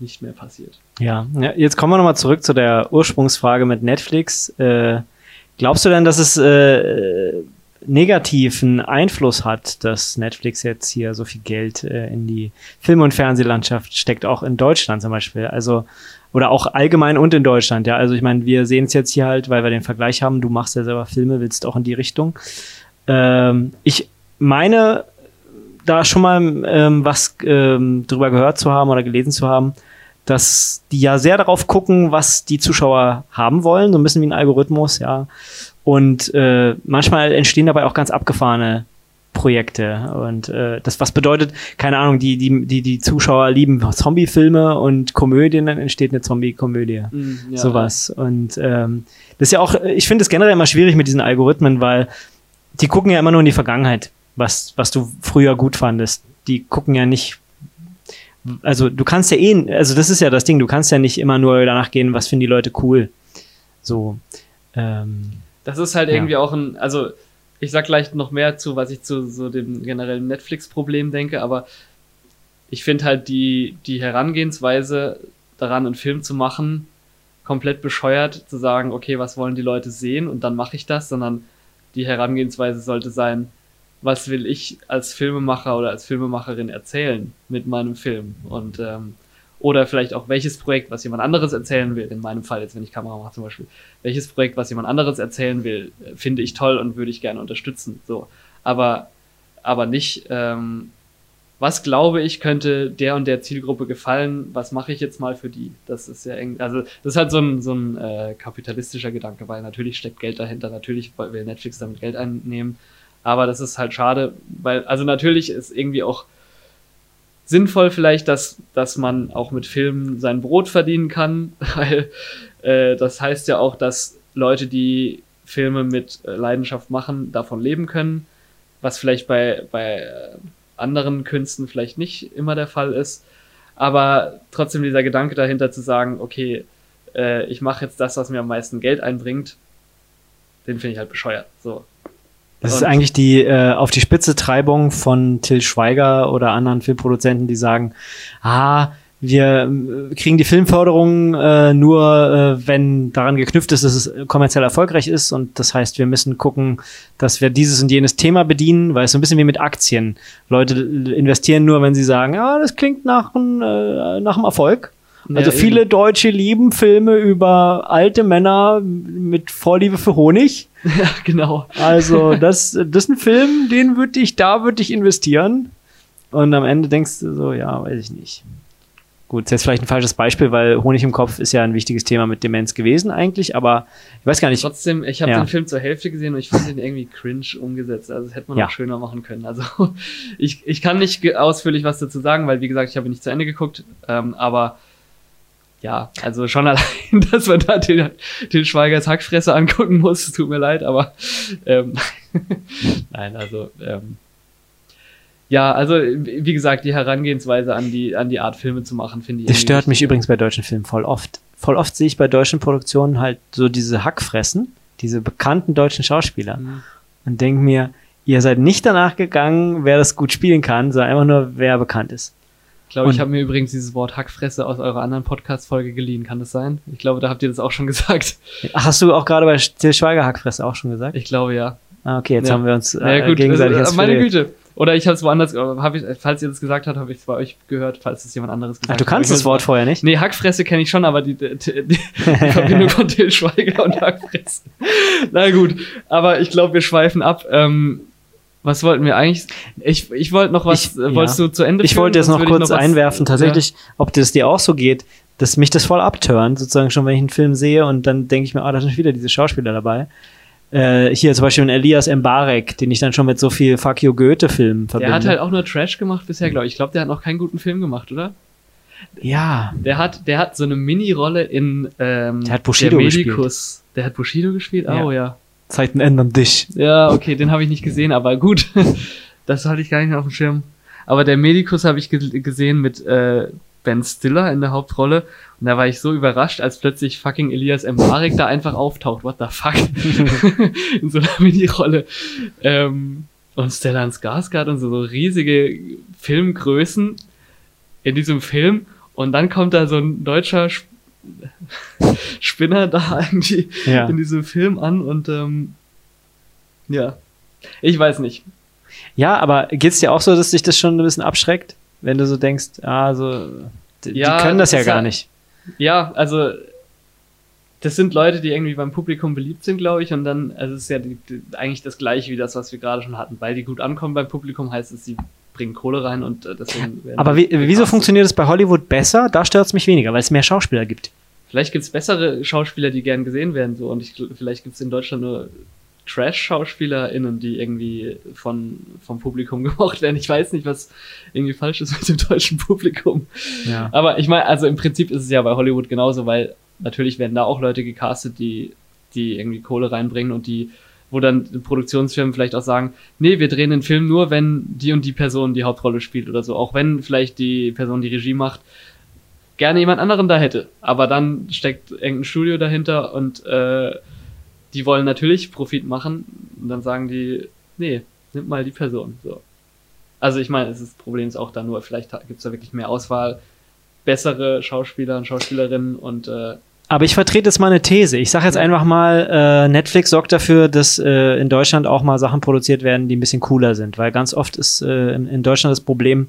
nicht mehr passiert. Ja, ja jetzt kommen wir nochmal zurück zu der Ursprungsfrage mit Netflix. Äh, glaubst du denn, dass es äh, negativen Einfluss hat, dass Netflix jetzt hier so viel Geld äh, in die Film- und Fernsehlandschaft steckt, auch in Deutschland zum Beispiel? Also, oder auch allgemein und in Deutschland, ja. Also ich meine, wir sehen es jetzt hier halt, weil wir den Vergleich haben, du machst ja selber Filme, willst auch in die Richtung. Ähm, ich meine, da schon mal ähm, was ähm, drüber gehört zu haben oder gelesen zu haben, dass die ja sehr darauf gucken, was die Zuschauer haben wollen, so ein bisschen wie ein Algorithmus, ja. Und äh, manchmal entstehen dabei auch ganz abgefahrene Projekte. Und äh, das, was bedeutet, keine Ahnung, die, die, die, die Zuschauer lieben Zombie-Filme und Komödien, dann entsteht eine Zombie-Komödie. Mm, ja, sowas. Und ähm, das ist ja auch, ich finde es generell immer schwierig mit diesen Algorithmen, weil die gucken ja immer nur in die Vergangenheit, was, was du früher gut fandest. Die gucken ja nicht. Also du kannst ja eh, also das ist ja das Ding, du kannst ja nicht immer nur danach gehen, was finden die Leute cool. So. Ähm, Das ist halt Ja. irgendwie auch ein, also ich sag gleich noch mehr zu, was ich zu so dem generellen Netflix-Problem denke, aber ich finde halt die, die Herangehensweise daran, einen Film zu machen, komplett bescheuert, zu sagen, okay, was wollen die Leute sehen und dann mache ich das, sondern die Herangehensweise sollte sein, was will ich als Filmemacher oder als Filmemacherin erzählen mit meinem Film und ähm, oder vielleicht auch welches Projekt, was jemand anderes erzählen will, in meinem Fall jetzt, wenn ich Kamera mache zum Beispiel, welches Projekt, was jemand anderes erzählen will, äh, finde ich toll und würde ich gerne unterstützen. So, aber aber nicht, ähm, was glaube ich könnte der und der Zielgruppe gefallen? Was mache ich jetzt mal für die? Das ist ja eng, also das ist halt so ein so ein äh, kapitalistischer Gedanke, weil natürlich steckt Geld dahinter, natürlich will Netflix damit Geld einnehmen, aber das ist halt schade, weil also natürlich ist irgendwie auch sinnvoll vielleicht, dass, dass man auch mit Filmen sein Brot verdienen kann, weil äh, das heißt ja auch, dass Leute, die Filme mit äh, Leidenschaft machen, davon leben können, was vielleicht bei, bei äh, anderen Künsten vielleicht nicht immer der Fall ist. Aber trotzdem dieser Gedanke dahinter zu sagen, okay, äh, ich mache jetzt das, was mir am meisten Geld einbringt, den finde ich halt bescheuert. So. Das ist eigentlich die äh, auf die Spitze Treibung von Till Schweiger oder anderen Filmproduzenten, die sagen, ah, wir äh, kriegen die Filmförderung äh, nur, äh, wenn daran geknüpft ist, dass es kommerziell erfolgreich ist. Und das heißt, wir müssen gucken, dass wir dieses und jenes Thema bedienen, weil es so ein bisschen wie mit Aktien. Leute investieren nur, wenn sie sagen, ja, das klingt nach, äh, nach einem Erfolg. Also Ja, viele eben. Deutsche lieben Filme über alte Männer mit Vorliebe für Honig. ja, genau. Also das, das ist ein Film, den würde ich, da würde ich investieren. Und am Ende denkst du so, ja, weiß ich nicht. Gut, ist jetzt vielleicht ein falsches Beispiel, weil Honig im Kopf ist ja ein wichtiges Thema mit Demenz gewesen eigentlich, aber ich weiß gar nicht. Trotzdem, ich habe Ja. den Film zur Hälfte gesehen und ich fand den irgendwie cringe umgesetzt. Also das hätte man Ja. noch schöner machen können. Also ich, ich kann nicht ausführlich was dazu sagen, weil wie gesagt, ich habe ihn nicht zu Ende geguckt. Ähm, aber ja, also schon allein, dass man da den, den Schweigers Hackfresse angucken muss, es tut mir leid, aber ähm, nein, also ähm, ja, also wie gesagt, die Herangehensweise an die an die Art Filme zu machen, finde ich. Das stört mich übrigens bei deutschen Filmen voll oft. Voll oft sehe ich bei deutschen Produktionen halt so diese Hackfressen, diese bekannten deutschen Schauspieler Mhm. und denke mir, ihr seid nicht danach gegangen, wer das gut spielen kann, sondern einfach nur, wer bekannt ist. Ich glaube, ich habe mir übrigens dieses Wort Hackfresse aus eurer anderen Podcast-Folge geliehen. Kann das sein? Ich glaube, da habt ihr das auch schon gesagt. Ach, Hast du auch gerade bei Til Schweiger Hackfresse auch schon gesagt? Ich glaube, ja. Ah, okay, jetzt Ja. haben wir uns Na ja, äh, gut, gegenseitig also, meine. Güte. Oder ich habe es woanders, aber hab ich, falls ihr das gesagt habt, habe ich es bei euch gehört, falls es jemand anderes gesagt Ach, du hat. kannst das Wort vorher nicht? Nee, Hackfresse kenne ich schon, aber die, die, die, die Verbindung von Till Schweiger und Hackfresse. Na gut, aber ich glaube, wir schweifen ab. Ähm, was wollten wir eigentlich? Ich, ich wollte noch was, Ich- äh, wolltest ja. du zu Ende Ich führen? wollte jetzt noch ich kurz was- einwerfen, tatsächlich, ob das dir auch so geht, dass mich das voll abturnt, sozusagen schon, wenn ich einen Film sehe und dann denke ich mir, ah, da sind wieder diese Schauspieler dabei. Äh, hier zum Beispiel ein Elias Mbarek, den ich dann schon mit so viel Fuck You Goethe-Filmen Der verbinde. hat halt auch nur Trash gemacht bisher, glaube ich. Ich glaube, der hat noch keinen guten Film gemacht, oder? ja, Der hat, der hat so eine Mini-Rolle in ähm, Der hat Bushido der gespielt. Der hat Bushido gespielt? Ja. Oh ja. Zeiten ändern dich. Ja, okay, den habe ich nicht gesehen, aber gut. das hatte ich gar nicht mehr auf dem Schirm. Aber der Medikus habe ich ge gesehen mit äh, Ben Stiller in der Hauptrolle. Und da war ich so überrascht, als plötzlich fucking Elias Mbarek da einfach auftaucht. What the fuck? in so einer Mini-Rolle. Ähm, und Stellan Skarsgård und so, so riesige Filmgrößen in diesem Film. Und dann kommt da so ein deutscher Sp Spinner da irgendwie Ja. in diesem Film an und ähm, ja, ich weiß nicht. Ja, aber geht's dir auch so, dass dich das schon ein bisschen abschreckt, wenn du so denkst, ah, so, die, Ja, die können das das ja gar nicht. Ja, also das sind Leute, die irgendwie beim Publikum beliebt sind, glaube ich, und dann, also es ist ja die, die, eigentlich das gleiche wie das, was wir gerade schon hatten, weil die gut ankommen beim Publikum, heißt es, sie bringen Kohle rein und äh, deswegen Aber wie, wieso gecastet. funktioniert es bei Hollywood besser? Da stört's mich weniger, weil es mehr Schauspieler gibt. Vielleicht gibt's bessere Schauspieler, die gern gesehen werden, so und ich, vielleicht gibt's in Deutschland nur Trash-SchauspielerInnen, die irgendwie von, vom Publikum gemocht werden. Ich weiß nicht, was irgendwie falsch ist mit dem deutschen Publikum. Ja. Aber ich meine, also im Prinzip ist es ja bei Hollywood genauso, weil natürlich werden da auch Leute gecastet, die, die irgendwie Kohle reinbringen und die, wo dann Produktionsfirmen vielleicht auch sagen, nee, wir drehen den Film nur, wenn die und die Person die Hauptrolle spielt oder so. Auch wenn vielleicht die Person, die Regie macht, gerne jemand anderen da hätte. Aber dann steckt irgendein Studio dahinter und äh, die wollen natürlich Profit machen und dann sagen die, nee, nimm mal die Person. So. Also ich meine, das Problem ist auch da nur, vielleicht gibt es da wirklich mehr Auswahl, bessere Schauspieler und Schauspielerinnen und äh, Aber ich vertrete jetzt mal eine These. Ich sage jetzt einfach mal, äh, Netflix sorgt dafür, dass äh, in Deutschland auch mal Sachen produziert werden, die ein bisschen cooler sind. Weil ganz oft ist äh, in, Deutschland das Problem,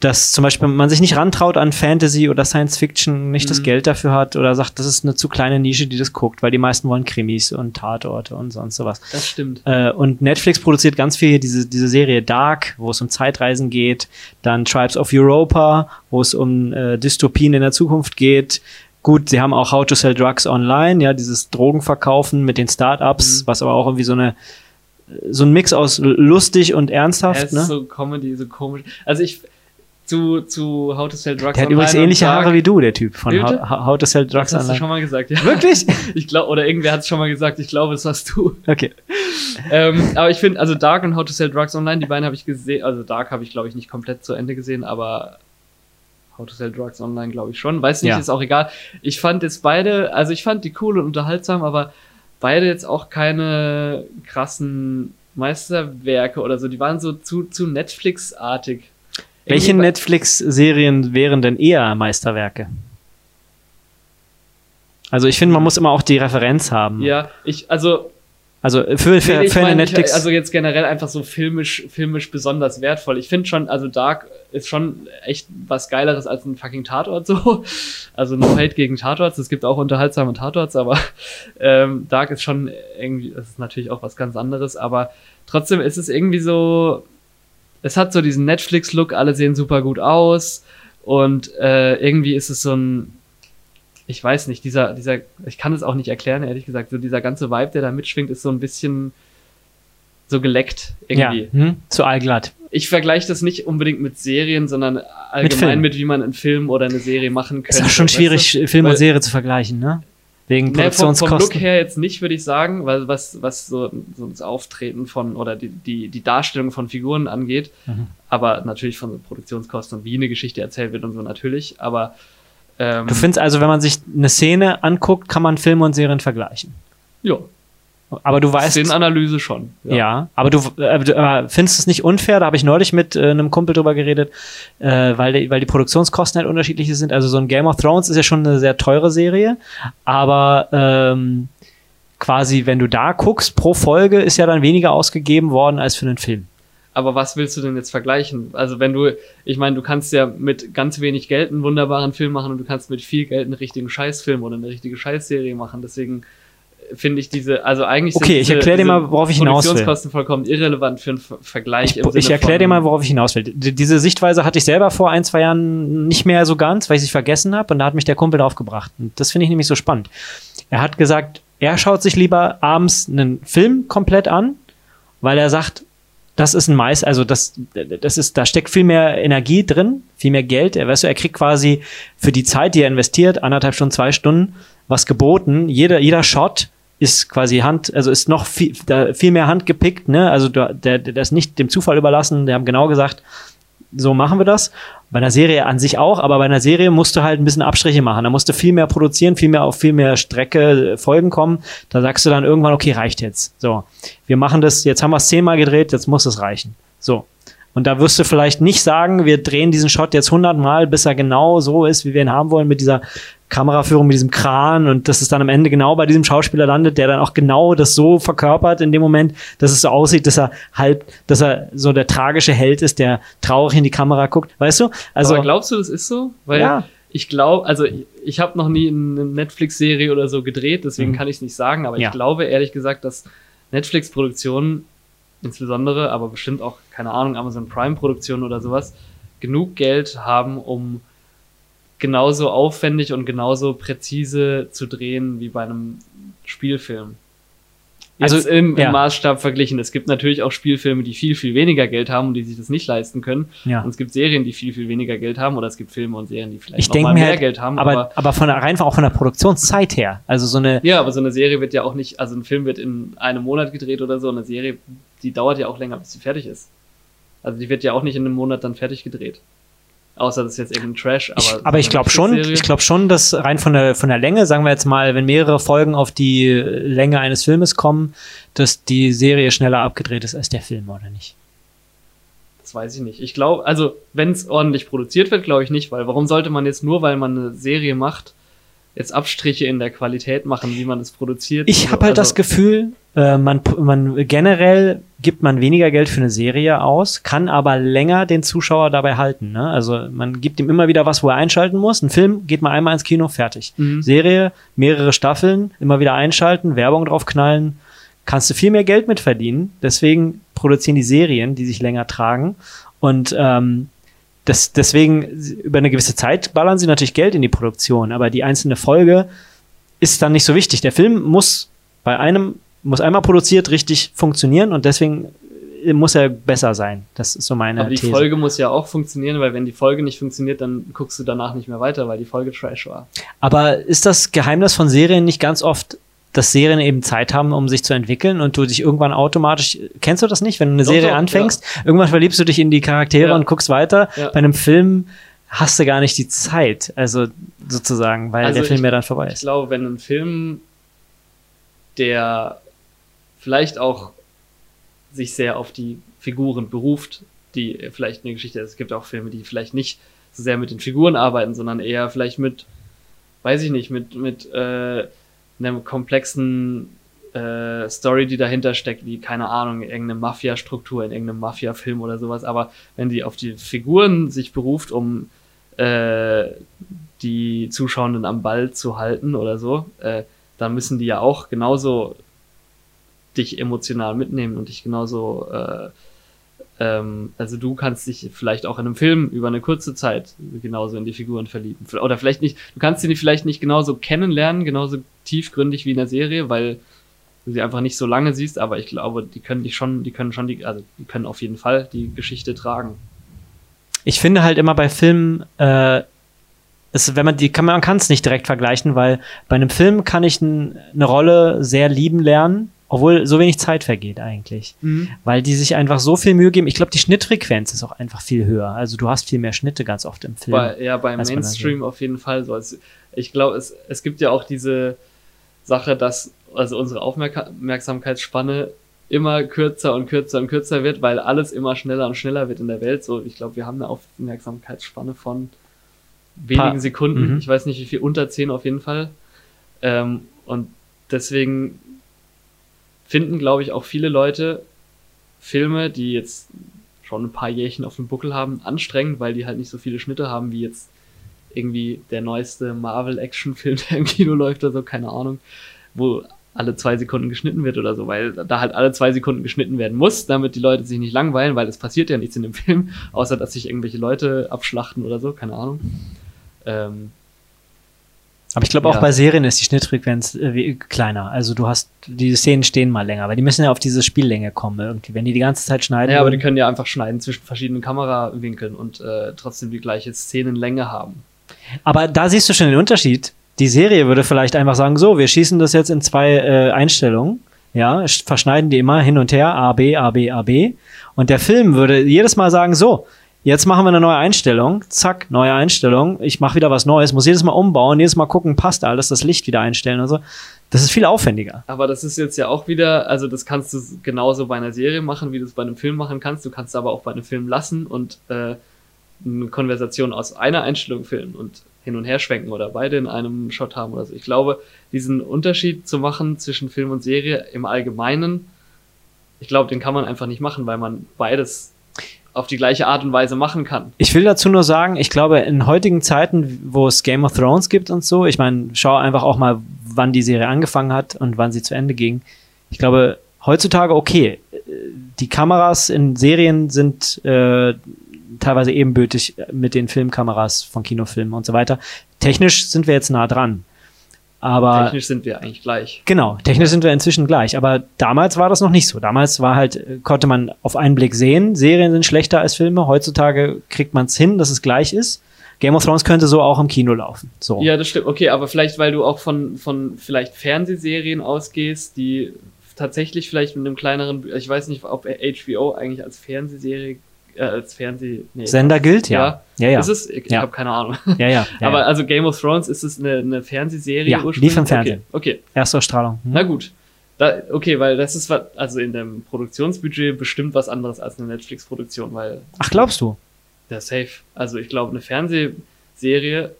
dass zum Beispiel man sich nicht rantraut an Fantasy oder Science Fiction, nicht das Mhm. Geld dafür hat oder sagt, das ist eine zu kleine Nische, die das guckt, weil die meisten wollen Krimis und Tatorte und sonst sowas. das stimmt. Äh, und Netflix produziert ganz viel diese, diese Serie Dark, wo es um Zeitreisen geht, dann Tribes of Europa, wo es um äh, Dystopien in der Zukunft geht. Gut, sie haben auch How to Sell Drugs Online, ja, dieses Drogenverkaufen mit den Startups, Mhm. was aber auch irgendwie so eine so ein Mix aus lustig und ernsthaft, es ne? ist so Comedy, so komisch. Also ich zu, zu How to Sell Drugs Der hat übrigens Online ähnliche Haare wie du, der Typ von How? How to Sell Drugs Das hast du Online. schon mal gesagt, ja. Wirklich? Ich glaube, oder irgendwer hat es schon mal gesagt, ich glaube, es warst du. Okay. ähm, aber ich finde, also Dark und How to Sell Drugs Online, die beiden habe ich gesehen, also Dark habe ich, glaube ich, nicht komplett zu Ende gesehen, aber How to Sell Drugs Online, glaube ich schon. Weiß nicht, Ja. ist auch egal. Ich fand jetzt beide, also ich fand die cool und unterhaltsam, aber beide jetzt auch keine krassen Meisterwerke oder so. Die waren so zu, zu Netflix-artig. Welche Netflix-Serien wären denn eher Meisterwerke? Also ich finde, man muss immer auch die Referenz haben. Ja, ich, also Also für, für, Nee, ich für eine meine, ich- Netflix. Also jetzt generell einfach so filmisch, filmisch besonders wertvoll. Ich finde schon, also Dark ist schon echt was Geileres als ein fucking Tatort so. Also no hate gegen Tatorts. Es gibt auch unterhaltsame Tatorts, aber ähm, Dark ist schon irgendwie, das ist natürlich auch was ganz anderes, aber trotzdem ist es irgendwie so, es hat so diesen Netflix-Look, alle sehen super gut aus und äh, irgendwie ist es so ein, ich weiß nicht, dieser, dieser, ich kann es auch nicht erklären, ehrlich gesagt, so dieser ganze Vibe, der da mitschwingt, ist so ein bisschen so geleckt ja, irgendwie. hm? zu allglatt. Ich vergleiche das nicht unbedingt mit Serien, sondern allgemein mit, wie man einen Film oder eine Serie machen könnte. Ist auch schon weißt schwierig, du? Film Weil- und Serie zu vergleichen, ne? Wegen Nee, vom, vom Produktionskosten. Look her jetzt nicht, würde ich sagen, weil was, was so, so das Auftreten von oder die, die, die Darstellung von Figuren angeht, Mhm. aber natürlich von Produktionskosten und wie eine Geschichte erzählt wird und so natürlich, aber ähm, Du findest also, wenn man sich eine Szene anguckt, kann man Filme und Serien vergleichen. ja, Aber du weißt. Szenenanalyse schon. Ja, aber du, äh, du äh, findest es nicht unfair, da habe ich neulich mit äh, einem Kumpel drüber geredet, äh, weil, die, weil die Produktionskosten halt unterschiedliche sind. Also so ein Game of Thrones ist ja schon eine sehr teure Serie, aber ähm, quasi, wenn du da guckst, pro Folge ist ja dann weniger ausgegeben worden als für einen Film. Aber was willst du denn jetzt vergleichen? Also wenn du, ich meine, du kannst ja mit ganz wenig Geld einen wunderbaren Film machen und du kannst mit viel Geld einen richtigen Scheißfilm oder eine richtige Scheißserie machen. Deswegen äh, finde ich diese, also eigentlich Okay, ich diese, erklär dir mal, worauf ich hinaus will. Produktionskosten vollkommen irrelevant für einen Ver- Vergleich. Ich, ich erkläre dir mal, worauf ich hinaus will. D- Diese Sichtweise hatte ich selber vor ein, zwei Jahren nicht mehr so ganz, weil ich es vergessen habe und da hat mich der Kumpel drauf gebracht. Und das finde ich nämlich so spannend. Er hat gesagt, er schaut sich lieber abends einen Film komplett an, weil er sagt, das ist ein Mais, also das, das ist, da steckt viel mehr Energie drin, viel mehr Geld. Er, weißt du, er kriegt quasi für die Zeit, die er investiert, anderthalb Stunden, zwei Stunden, was geboten. Jeder, jeder Shot ist quasi Hand, also ist noch viel, da viel mehr handgepickt, ne? Also der, der, der ist nicht dem Zufall überlassen. Die haben genau gesagt, so machen wir das. Bei einer Serie an sich auch, aber bei einer Serie musst du halt ein bisschen Abstriche machen. Da musst du viel mehr produzieren, viel mehr auf viel mehr Strecke äh, Folgen kommen. Da sagst du dann irgendwann, okay, reicht jetzt. So, wir machen das, jetzt haben wir es zehnmal gedreht, jetzt muss es reichen. So. Und da wirst du vielleicht nicht sagen, wir drehen diesen Shot jetzt hundertmal, bis er genau so ist, wie wir ihn haben wollen, mit dieser Kameraführung, mit diesem Kran und dass es dann am Ende genau bei diesem Schauspieler landet, der dann auch genau das so verkörpert in dem Moment, dass es so aussieht, dass er halb, dass er so der tragische Held ist, der traurig in die Kamera guckt, weißt du? Also Aber glaubst du, das ist so? Weil Ja. ich glaube, also ich, ich habe noch nie eine Netflix-Serie oder so gedreht, deswegen Mhm. kann ich es nicht sagen, aber Ja. ich glaube ehrlich gesagt, dass Netflix-Produktionen insbesondere, aber bestimmt auch, keine Ahnung, Amazon Prime-Produktionen oder sowas, genug Geld haben, um genauso aufwendig und genauso präzise zu drehen wie bei einem Spielfilm. Also, Also im, im ja. Maßstab verglichen. Es gibt natürlich auch Spielfilme, die viel, viel weniger Geld haben und die sich das nicht leisten können. Ja. Und es gibt Serien, die viel, viel weniger Geld haben oder es gibt Filme und Serien, die vielleicht ich noch mal mir mehr halt, Geld haben. aber, Aber, aber von der, rein auch von der Produktionszeit her. Also so eine, ja, aber so eine Serie wird ja auch nicht, also ein Film wird in einem Monat gedreht oder so. Eine Serie, die dauert ja auch länger, bis sie fertig ist. Also die wird ja auch nicht in einem Monat dann fertig gedreht. Außer das ist jetzt irgendein Trash. Aber, ich, aber ich glaube schon, ich glaube schon, dass rein von der, von der Länge, sagen wir jetzt mal, wenn mehrere Folgen auf die Länge eines Filmes kommen, dass die Serie schneller abgedreht ist als der Film, oder nicht? Das weiß ich nicht. Ich glaube, also wenn es ordentlich produziert wird, glaube ich nicht, weil warum sollte man jetzt nur, weil man eine Serie macht, jetzt Abstriche in der Qualität machen, wie man es produziert? Ich habe halt das Also- Gefühl, äh, man, man generell gibt man weniger Geld für eine Serie aus, kann aber länger den Zuschauer dabei halten. Ne? Also man gibt ihm immer wieder was, wo er einschalten muss. Ein Film geht mal einmal ins Kino, fertig. Mhm. Serie, mehrere Staffeln, immer wieder einschalten, Werbung draufknallen, kannst du viel mehr Geld mit verdienen. Deswegen produzieren die Serien, die sich länger tragen. Und ähm, das, deswegen über eine gewisse Zeit ballern sie natürlich Geld in die Produktion, aber die einzelne Folge ist dann nicht so wichtig. Der Film muss bei einem, muss einmal produziert richtig funktionieren und deswegen äh, muss er besser sein. Das ist so meine Aber die These. Folge muss ja auch funktionieren, weil wenn die Folge nicht funktioniert, dann guckst du danach nicht mehr weiter, weil die Folge Trash war. Aber ist das Geheimnis von Serien nicht ganz oft, dass Serien eben Zeit haben, um sich zu entwickeln und du dich irgendwann automatisch, kennst du das nicht, wenn du eine Serie doch, anfängst, irgendwann verliebst du dich in die Charaktere Ja. und guckst weiter. Ja. Bei einem Film hast du gar nicht die Zeit, also sozusagen, weil Also der Film ich- ja dann vorbei Ich ist. glaube, wenn ein Film, der vielleicht auch sich sehr auf die Figuren beruft, die vielleicht eine Geschichte, es gibt auch Filme, die vielleicht nicht so sehr mit den Figuren arbeiten, sondern eher vielleicht mit, weiß ich nicht, mit, mit äh, einem komplexen äh, Story, die dahinter steckt, wie, keine Ahnung, irgendeine Mafia-Struktur in irgendeinem Mafia-Film oder sowas. Aber wenn die auf die Figuren sich beruft, um äh, die Zuschauenden am Ball zu halten oder so, äh, dann müssen die ja auch genauso dich emotional mitnehmen und dich genauso äh, ähm, also du kannst dich vielleicht auch in einem Film über eine kurze Zeit genauso in die Figuren verlieben. Oder vielleicht nicht, du kannst sie vielleicht nicht genauso kennenlernen, genauso tiefgründig wie in der Serie, weil du sie einfach nicht so lange siehst, aber ich glaube, die können dich schon, die können schon die, also die können auf jeden Fall die Geschichte tragen. Ich finde halt immer bei Filmen, äh, es, wenn man die kann man kann es nicht direkt vergleichen, weil bei einem Film kann ich eine Rolle sehr lieben lernen obwohl so wenig Zeit vergeht eigentlich. Mhm. Weil die sich einfach so viel Mühe geben. Ich glaube, die Schnittfrequenz ist auch einfach viel höher. Also du hast viel mehr Schnitte ganz oft im Film. Bei, ja, beim Mainstream auf jeden Fall so. Also ich glaube, es, es gibt ja auch diese Sache, dass also unsere Aufmerksamkeitsspanne immer kürzer und kürzer und kürzer wird, weil alles immer schneller und schneller wird in der Welt. So, ich glaube, wir haben eine Aufmerksamkeitsspanne von wenigen Sekunden. Mhm. Ich weiß nicht, wie viel, unter zehn auf jeden Fall. Ähm, und deswegen finden, glaube ich, auch viele Leute Filme, die jetzt schon ein paar Jährchen auf dem Buckel haben, anstrengend, weil die halt nicht so viele Schnitte haben wie jetzt irgendwie der neueste Marvel-Action-Film, der im Kino läuft oder so, keine Ahnung, wo alle zwei Sekunden geschnitten wird oder so, weil da halt alle zwei Sekunden geschnitten werden muss, damit die Leute sich nicht langweilen, weil es passiert ja nichts in dem Film, außer dass sich irgendwelche Leute abschlachten oder so, keine Ahnung. Ähm, aber ich glaube auch bei Serien ist die Schnittfrequenz äh, kleiner. Also du hast, die Szenen stehen mal länger, weil die müssen ja auf diese Spiellänge kommen irgendwie. Wenn die die ganze Zeit schneiden. Ja, aber die können ja einfach schneiden zwischen verschiedenen Kamerawinkeln und äh, trotzdem die gleiche Szenenlänge haben. Aber da siehst du schon den Unterschied. Die Serie würde vielleicht einfach sagen, so, wir schießen das jetzt in zwei äh, Einstellungen. Ja, verschneiden die immer hin und her, A, B, A, B, A, B. Und der Film würde jedes Mal sagen, so, Jetzt machen wir eine neue Einstellung. Zack, neue Einstellung. Ich mache wieder was Neues, muss jedes Mal umbauen, jedes Mal gucken, passt alles, das Licht wieder einstellen und so. Das ist viel aufwendiger. Aber das ist jetzt ja auch wieder, also das kannst du genauso bei einer Serie machen, wie du es bei einem Film machen kannst. Du kannst aber auch bei einem Film lassen und äh, eine Konversation aus einer Einstellung filmen und hin und her schwenken oder beide in einem Shot haben oder so. Ich glaube, diesen Unterschied zu machen zwischen Film und Serie im Allgemeinen, ich glaube, den kann man einfach nicht machen, weil man beides auf die gleiche Art und Weise machen kann. Ich will dazu nur sagen, ich glaube, in heutigen Zeiten, wo es Game of Thrones gibt und so, ich meine, schau einfach auch mal, wann die Serie angefangen hat und wann sie zu Ende ging. Ich glaube, heutzutage okay. Die Kameras in Serien sind äh, teilweise ebenbürtig mit den Filmkameras von Kinofilmen und so weiter. Technisch sind wir jetzt nah dran. Aber technisch sind wir eigentlich gleich. Genau, technisch sind wir inzwischen gleich. Aber damals war das noch nicht so. Damals war halt, konnte man auf einen Blick sehen, Serien sind schlechter als Filme. Heutzutage kriegt man es hin, dass es gleich ist. Game of Thrones könnte so auch im Kino laufen. So. Ja, das stimmt. Okay, aber vielleicht, weil du auch von, von vielleicht Fernsehserien ausgehst, die tatsächlich vielleicht mit einem kleineren, ich weiß nicht, ob HBO eigentlich als Fernsehserie äh, als Fernseh nee, Sender gilt, ja. Ja, ja. Ist es? Ich, ja. habe keine Ahnung. Ja, ja. ja Aber also Game of Thrones, ist es eine, eine Fernsehserie ja, lief im Fernsehen. Okay. okay. Erste Strahlung. Hm. Na gut. Da, okay, weil das ist was, also in dem Produktionsbudget bestimmt was anderes als eine Netflix-Produktion, weil. Ach, glaubst du? Der safe. Also ich glaube, eine Fernsehserie,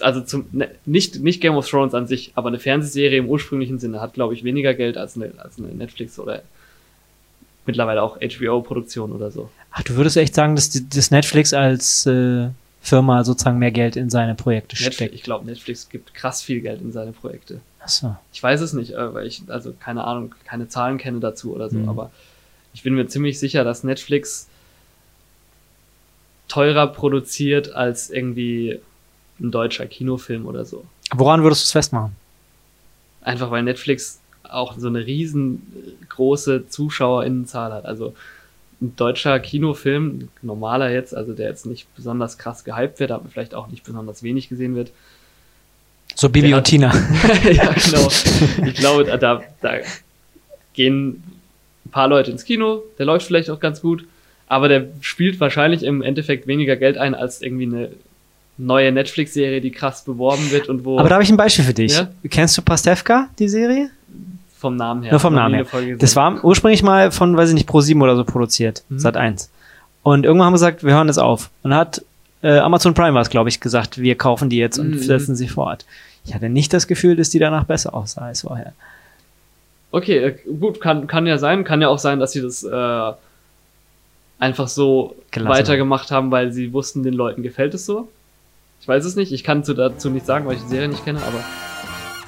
also zum, ne, nicht, nicht Game of Thrones an sich, aber eine Fernsehserie im ursprünglichen Sinne hat, glaube ich, weniger Geld als eine, als eine Netflix oder mittlerweile auch HBO-Produktion oder so. Ach, du würdest echt sagen, dass, dass Netflix als äh, Firma sozusagen mehr Geld in seine Projekte Netflix, steckt? Ich glaube, Netflix gibt krass viel Geld in seine Projekte. Ach so. Ich weiß es nicht, äh, weil ich, also keine Ahnung, keine Zahlen kenne dazu oder so, mhm. aber ich bin mir ziemlich sicher, dass Netflix teurer produziert als irgendwie ein deutscher Kinofilm oder so. Woran würdest du es festmachen? Einfach weil Netflix auch so eine riesengroße Zuschauerinnenzahl hat. Also ein deutscher Kinofilm, normaler jetzt, also der jetzt nicht besonders krass gehypt wird, aber vielleicht auch nicht besonders wenig gesehen wird. So Bibi und Tina. ja, genau. Ich glaube, da, da gehen ein paar Leute ins Kino, der läuft vielleicht auch ganz gut, aber der spielt wahrscheinlich im Endeffekt weniger Geld ein als irgendwie eine neue Netflix-Serie, die krass beworben wird und wo. Aber da habe ich ein Beispiel für dich. Ja? Kennst du Pastewka, die Serie? Vom Namen her. Nur vom Namen her. Das war ursprünglich mal von, weiß ich nicht, Pro7 oder so produziert. Mhm. Sat 1. Und irgendwann haben wir gesagt, wir hören es auf. Und hat äh, Amazon Prime war es, glaube ich, gesagt, wir kaufen die jetzt und Mhm. setzen sie fort. Ich hatte nicht das Gefühl, dass die danach besser aussah als vorher. Okay, äh, gut, kann, kann ja sein. Kann ja auch sein, dass sie das äh, einfach so Gelassen weitergemacht haben, weil sie wussten, den Leuten gefällt es so. Ich weiß es nicht. Ich kann zu, dazu nichts sagen, weil ich die Serie nicht kenne, aber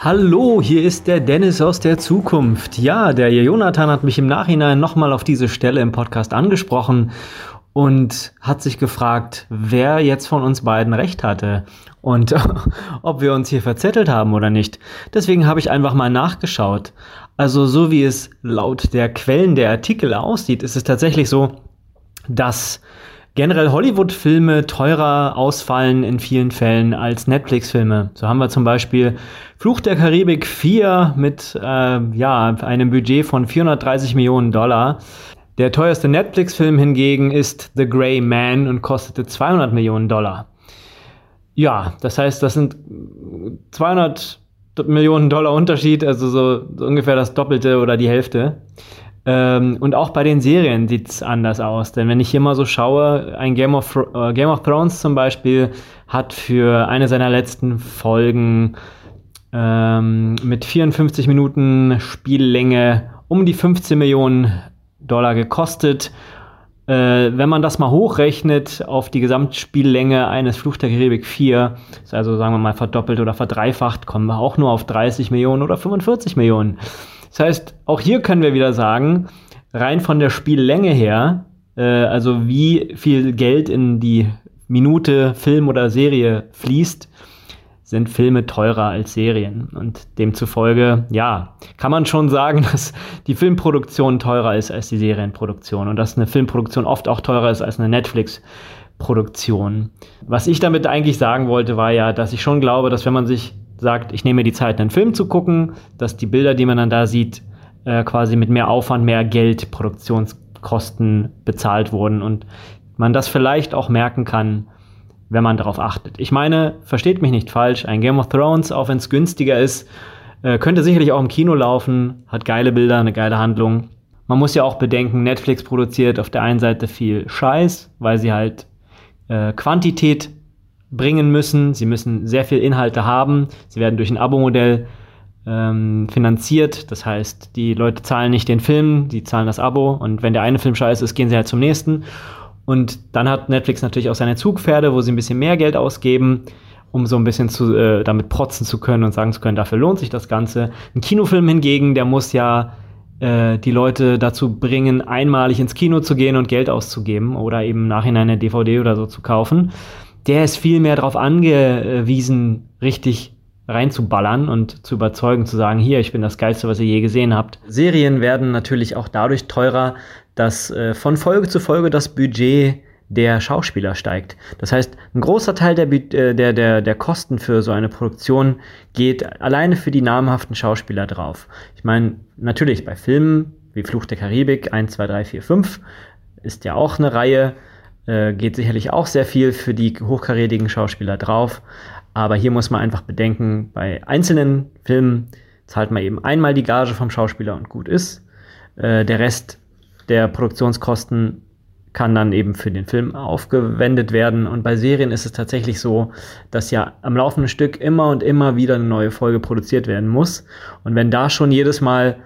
Hallo, hier ist der Dennis aus der Zukunft. Ja, der Jonathan hat mich im Nachhinein nochmal auf diese Stelle im Podcast angesprochen und hat sich gefragt, wer jetzt von uns beiden recht hatte und ob wir uns hier verzettelt haben oder nicht. Deswegen habe ich einfach mal nachgeschaut. Also so wie es laut der Quellen der Artikel aussieht, ist es tatsächlich so, dass generell Hollywood-Filme teurer ausfallen in vielen Fällen als Netflix-Filme. So haben wir zum Beispiel Fluch der Karibik 4 mit äh, ja, einem Budget von 430 Millionen Dollar. Der teuerste Netflix-Film hingegen ist The Grey Man und kostete 200 Millionen Dollar. Ja, das heißt, das sind 200 Millionen Dollar Unterschied, also so, so ungefähr das Doppelte oder die Hälfte. Ähm, und auch bei den Serien sieht's anders aus. Denn wenn ich hier mal so schaue, ein Game of, äh, Game of Thrones zum Beispiel hat für eine seiner letzten Folgen ähm, mit 54 Minuten Spiellänge um die 15 Millionen Dollar gekostet. Äh, wenn man das mal hochrechnet auf die Gesamtspiellänge eines Fluch der Karibik 4, ist also sagen wir mal verdoppelt oder verdreifacht, kommen wir auch nur auf 30 Millionen oder 45 Millionen. Das heißt, auch hier können wir wieder sagen, rein von der Spiellänge her, äh, also wie viel Geld in die Minute Film oder Serie fließt, sind Filme teurer als Serien. Und demzufolge, ja, kann man schon sagen, dass die Filmproduktion teurer ist als die Serienproduktion und dass eine Filmproduktion oft auch teurer ist als eine Netflix-Produktion. Was ich damit eigentlich sagen wollte, war ja, dass ich schon glaube, dass wenn man sich sagt, ich nehme die Zeit, einen Film zu gucken, dass die Bilder, die man dann da sieht, äh, quasi mit mehr Aufwand, mehr Geld, Produktionskosten bezahlt wurden und man das vielleicht auch merken kann, wenn man darauf achtet. Ich meine, versteht mich nicht falsch, ein Game of Thrones, auch wenn es günstiger ist, äh, könnte sicherlich auch im Kino laufen, hat geile Bilder, eine geile Handlung. Man muss ja auch bedenken, Netflix produziert auf der einen Seite viel Scheiß, weil sie halt äh, Quantität bringen müssen. Sie müssen sehr viel Inhalte haben. Sie werden durch ein Abo-Modell ähm, finanziert. Das heißt, die Leute zahlen nicht den Film, die zahlen das Abo. Und wenn der eine Film scheiße ist, gehen sie halt zum nächsten. Und dann hat Netflix natürlich auch seine Zugpferde, wo sie ein bisschen mehr Geld ausgeben, um so ein bisschen zu, äh, damit protzen zu können und sagen zu können, dafür lohnt sich das Ganze. Ein Kinofilm hingegen, der muss ja äh, die Leute dazu bringen, einmalig ins Kino zu gehen und Geld auszugeben oder eben im Nachhinein eine DVD oder so zu kaufen. Der ist viel mehr darauf angewiesen, richtig reinzuballern und zu überzeugen, zu sagen, hier, ich bin das Geilste, was ihr je gesehen habt. Serien werden natürlich auch dadurch teurer, dass äh, von Folge zu Folge das Budget der Schauspieler steigt. Das heißt, ein großer Teil der, äh, der, der, der Kosten für so eine Produktion geht alleine für die namhaften Schauspieler drauf. Ich meine, natürlich bei Filmen wie Fluch der Karibik 1, 2, 3, 4, 5 ist ja auch eine Reihe, äh, geht sicherlich auch sehr viel für die hochkarätigen Schauspieler drauf. Aber hier muss man einfach bedenken, bei einzelnen Filmen zahlt man eben einmal die Gage vom Schauspieler und gut ist. Äh, der Rest der Produktionskosten kann dann eben für den Film aufgewendet werden. Und bei Serien ist es tatsächlich so, dass ja am laufenden Stück immer und immer wieder eine neue Folge produziert werden muss. Und wenn da schon jedes Mal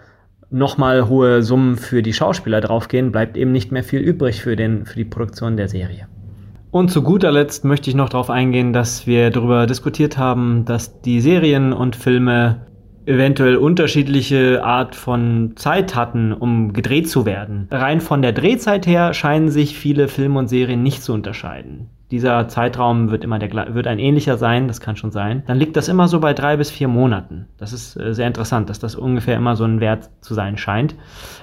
nochmal hohe Summen für die Schauspieler draufgehen, bleibt eben nicht mehr viel übrig für, den, für die Produktion der Serie. Und zu guter Letzt möchte ich noch darauf eingehen, dass wir darüber diskutiert haben, dass die Serien und Filme eventuell unterschiedliche Art von Zeit hatten, um gedreht zu werden. Rein von der Drehzeit her scheinen sich viele Filme und Serien nicht zu unterscheiden. Dieser Zeitraum wird immer der wird ein ähnlicher sein, das kann schon sein. Dann liegt das immer so bei drei bis vier Monaten. Das ist äh, sehr interessant, dass das ungefähr immer so ein Wert zu sein scheint.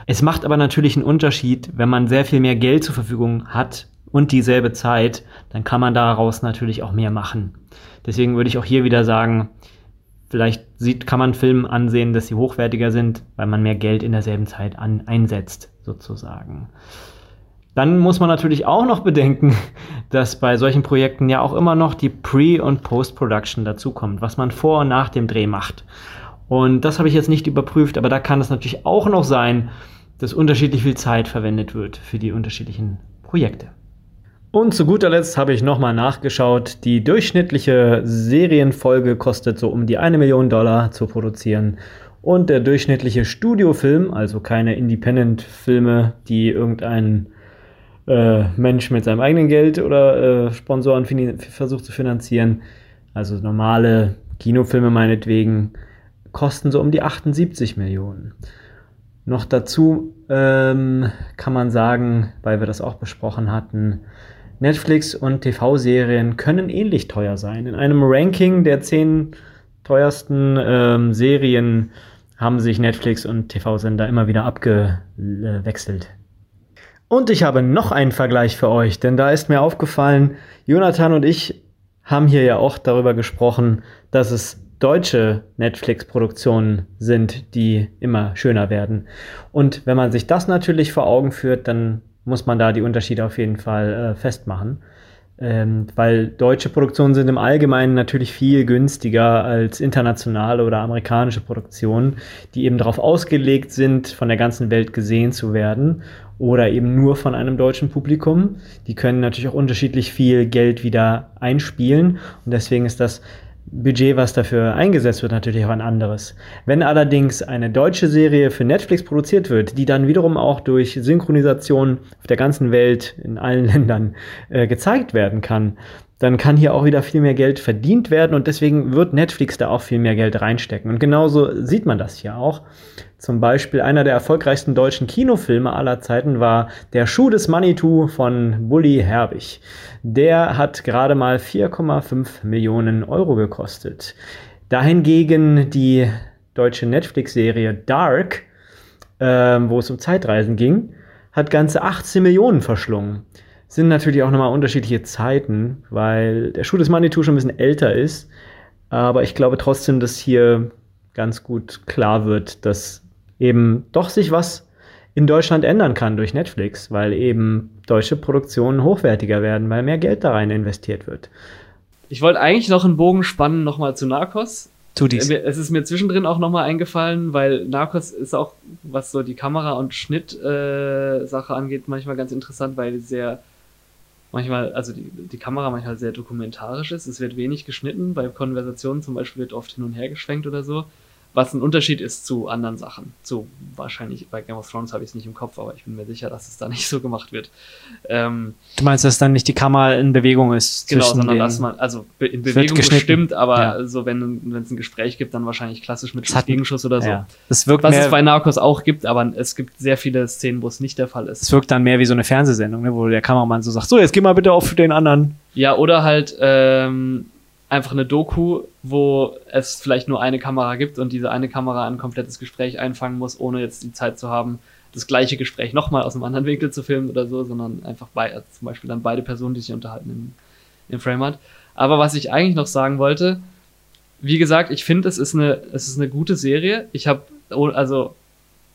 Es macht aber natürlich einen Unterschied, wenn man sehr viel mehr Geld zur Verfügung hat und dieselbe Zeit, dann kann man daraus natürlich auch mehr machen. Deswegen würde ich auch hier wieder sagen, vielleicht sieht, kann man Filmen ansehen, dass sie hochwertiger sind, weil man mehr Geld in derselben Zeit an, einsetzt, sozusagen. Dann muss man natürlich auch noch bedenken, dass bei solchen Projekten ja auch immer noch die Pre- und Post-Production dazukommt, was man vor und nach dem Dreh macht. Und das habe ich jetzt nicht überprüft, aber da kann es natürlich auch noch sein, dass unterschiedlich viel Zeit verwendet wird für die unterschiedlichen Projekte. Und zu guter Letzt habe ich nochmal nachgeschaut. Die durchschnittliche Serienfolge kostet so um die eine Million Dollar zu produzieren. Und der durchschnittliche Studiofilm, also keine Independent-Filme, die irgendein äh, Mensch mit seinem eigenen Geld oder äh, Sponsoren versucht zu finanzieren, also normale Kinofilme meinetwegen, kosten so um die 78 Millionen. Noch dazu ähm, kann man sagen, weil wir das auch besprochen hatten, Netflix und TV-Serien können ähnlich teuer sein. In einem Ranking der zehn teuersten ähm, Serien haben sich Netflix und TV-Sender immer wieder abgewechselt. Und ich habe noch einen Vergleich für euch, denn da ist mir aufgefallen, Jonathan und ich haben hier ja auch darüber gesprochen, dass es deutsche Netflix-Produktionen sind, die immer schöner werden. Und wenn man sich das natürlich vor Augen führt, dann muss man da die Unterschiede auf jeden Fall äh, festmachen. Ähm, weil deutsche Produktionen sind im Allgemeinen natürlich viel günstiger als internationale oder amerikanische Produktionen, die eben darauf ausgelegt sind, von der ganzen Welt gesehen zu werden oder eben nur von einem deutschen Publikum. Die können natürlich auch unterschiedlich viel Geld wieder einspielen und deswegen ist das Budget, was dafür eingesetzt wird, natürlich auch ein anderes. Wenn allerdings eine deutsche Serie für Netflix produziert wird, die dann wiederum auch durch Synchronisation auf der ganzen Welt in allen Ländern äh, gezeigt werden kann, dann kann hier auch wieder viel mehr Geld verdient werden und deswegen wird Netflix da auch viel mehr Geld reinstecken. Und genauso sieht man das hier auch. Zum Beispiel einer der erfolgreichsten deutschen Kinofilme aller Zeiten war Der Schuh des Manitou von Bully Herbig. Der hat gerade mal 4,5 Millionen Euro gekostet. Dahingegen die deutsche Netflix-Serie Dark, äh, wo es um Zeitreisen ging, hat ganze 18 Millionen verschlungen. Sind natürlich auch nochmal unterschiedliche Zeiten, weil der Schuh des Manitou schon ein bisschen älter ist. Aber ich glaube trotzdem, dass hier ganz gut klar wird, dass eben doch sich was in Deutschland ändern kann durch Netflix, weil eben deutsche Produktionen hochwertiger werden, weil mehr Geld da rein investiert wird. Ich wollte eigentlich noch einen Bogen spannen, nochmal zu Narcos. Tu dies. Es ist mir zwischendrin auch nochmal eingefallen, weil Narcos ist auch, was so die Kamera- und Schnitt-Sache äh, angeht, manchmal ganz interessant, weil sehr manchmal, also die, die Kamera manchmal sehr dokumentarisch ist. Es wird wenig geschnitten. Bei Konversationen zum Beispiel wird oft hin und her geschwenkt oder so was ein Unterschied ist zu anderen Sachen. So wahrscheinlich bei Game of Thrones habe ich es nicht im Kopf, aber ich bin mir sicher, dass es da nicht so gemacht wird. Ähm, du meinst, dass dann nicht die Kamera in Bewegung ist? Genau, sondern dass man, also in Bewegung bestimmt, aber ja. so wenn es ein Gespräch gibt, dann wahrscheinlich klassisch mit Schuss, Gegenschuss oder so. Ja. Das wirkt was es bei Narcos auch gibt, aber es gibt sehr viele Szenen, wo es nicht der Fall ist. Es wirkt dann mehr wie so eine Fernsehsendung, ne, wo der Kameramann so sagt, so jetzt geh mal bitte auf den anderen. Ja, oder halt ähm, einfach eine Doku, wo es vielleicht nur eine Kamera gibt und diese eine Kamera ein komplettes Gespräch einfangen muss, ohne jetzt die Zeit zu haben, das gleiche Gespräch nochmal aus einem anderen Winkel zu filmen oder so, sondern einfach bei, also zum Beispiel dann beide Personen, die sich unterhalten im, im Frame hat. Aber was ich eigentlich noch sagen wollte, wie gesagt, ich finde, es ist eine, es ist eine gute Serie. Ich habe, also,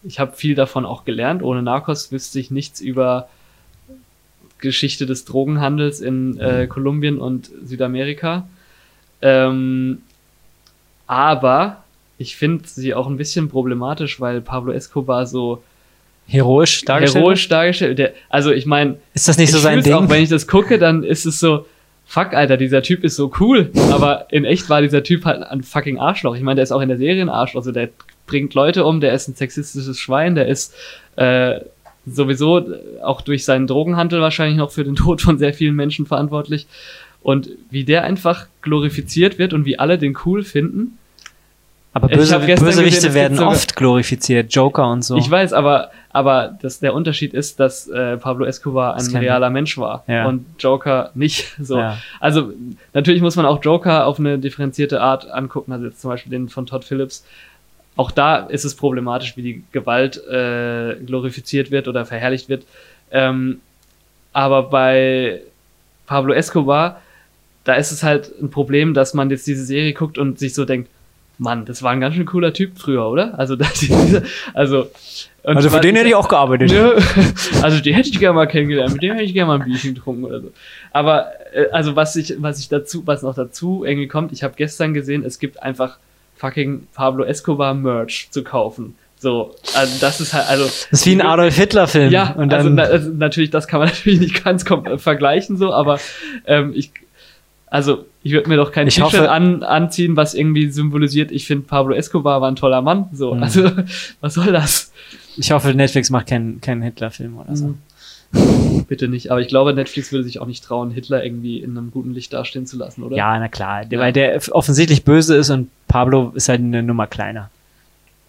ich habe viel davon auch gelernt. Ohne Narcos wüsste ich nichts über Geschichte des Drogenhandels in äh, Kolumbien und Südamerika. Ähm, aber ich finde sie auch ein bisschen problematisch, weil Pablo Escobar so heroisch dargestellt. Heroisch dargestellt. Der, also ich meine, ist das nicht so sein Ding? Auch wenn ich das gucke, dann ist es so, fuck, Alter, dieser Typ ist so cool. Aber in echt war dieser Typ halt ein fucking Arschloch. Ich meine, der ist auch in der Serie ein Arschloch. Also der bringt Leute um, der ist ein sexistisches Schwein, der ist äh, sowieso auch durch seinen Drogenhandel wahrscheinlich noch für den Tod von sehr vielen Menschen verantwortlich. Und wie der einfach glorifiziert wird und wie alle den cool finden. Aber Böse, Bösewichte gesehen, werden sogar, oft glorifiziert, Joker und so. Ich weiß, aber, aber das, der Unterschied ist, dass äh, Pablo Escobar ein realer Mensch war ja. und Joker nicht. So. Ja. Also natürlich muss man auch Joker auf eine differenzierte Art angucken, also jetzt zum Beispiel den von Todd Phillips. Auch da ist es problematisch, wie die Gewalt äh, glorifiziert wird oder verherrlicht wird. Ähm, aber bei Pablo Escobar da ist es halt ein Problem, dass man jetzt diese Serie guckt und sich so denkt, Mann, das war ein ganz schön cooler Typ früher, oder? Also, das, also, also für den hätte ich auch gearbeitet. Ne, also die hätte ich gerne mal kennengelernt, mit dem hätte ich gerne mal ein Bierchen getrunken oder so. Aber äh, also was ich, was ich dazu, was noch dazu irgendwie kommt, ich habe gestern gesehen, es gibt einfach fucking Pablo Escobar Merch zu kaufen So, also das ist halt, also. Das ist wie ein Adolf Hitler-Film. Ja, und also, dann, na, also natürlich, das kann man natürlich nicht ganz vergleichen so, aber ähm, ich, also ich würde mir doch kein T-Shirt an, anziehen, was irgendwie symbolisiert, ich finde Pablo Escobar war ein toller Mann. So, Mhm. also was soll das? ich hoffe, Netflix macht keinen keinen Hitler-Film oder so. Bitte nicht. Aber ich glaube, Netflix würde sich auch nicht trauen, Hitler irgendwie in einem guten Licht dastehen zu lassen, oder? Ja, na klar. Ja. Weil der offensichtlich böse ist und Pablo ist halt eine Nummer kleiner.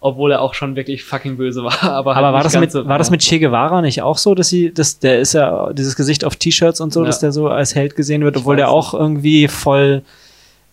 Obwohl er auch schon wirklich fucking böse war. Aber, halt Aber war das, mit, so- war das mit Che Guevara nicht auch so, dass sie, dass der ist ja dieses Gesicht auf T-Shirts und so, Ja. dass der so als Held gesehen wird, Ich obwohl der auch irgendwie voll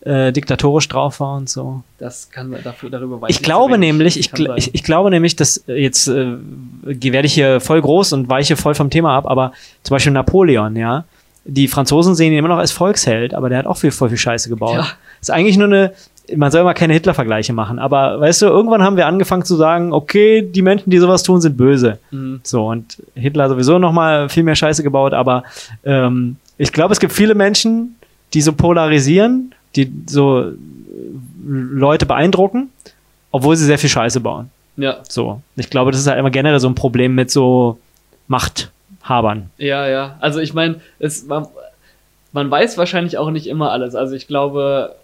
äh, diktatorisch drauf war und so. Das kann dafür, darüber weiß Ich zu glaube nämlich, ich, gl- ich, ich glaube nämlich, dass äh, jetzt äh, werde ich hier voll groß und weiche voll vom Thema ab, aber zum Beispiel Napoleon, ja. Die Franzosen sehen ihn immer noch als Volksheld, aber der hat auch viel, voll viel Scheiße gebaut. Ja. Ist eigentlich nur eine, man soll immer keine Hitler-Vergleiche machen, aber weißt du, irgendwann haben wir angefangen zu sagen, okay, die Menschen, die sowas tun, sind böse. Mhm. So, und Hitler hat sowieso noch mal viel mehr Scheiße gebaut, aber ähm, ich glaube, es gibt viele Menschen, die so polarisieren, die so äh, Leute beeindrucken, obwohl sie sehr viel Scheiße bauen. Ja, So. Ich glaube, das ist halt immer generell so ein Problem mit so Machthabern. ja, ja. Also ich meine, man, man weiß wahrscheinlich auch nicht immer alles. Also ich glaube,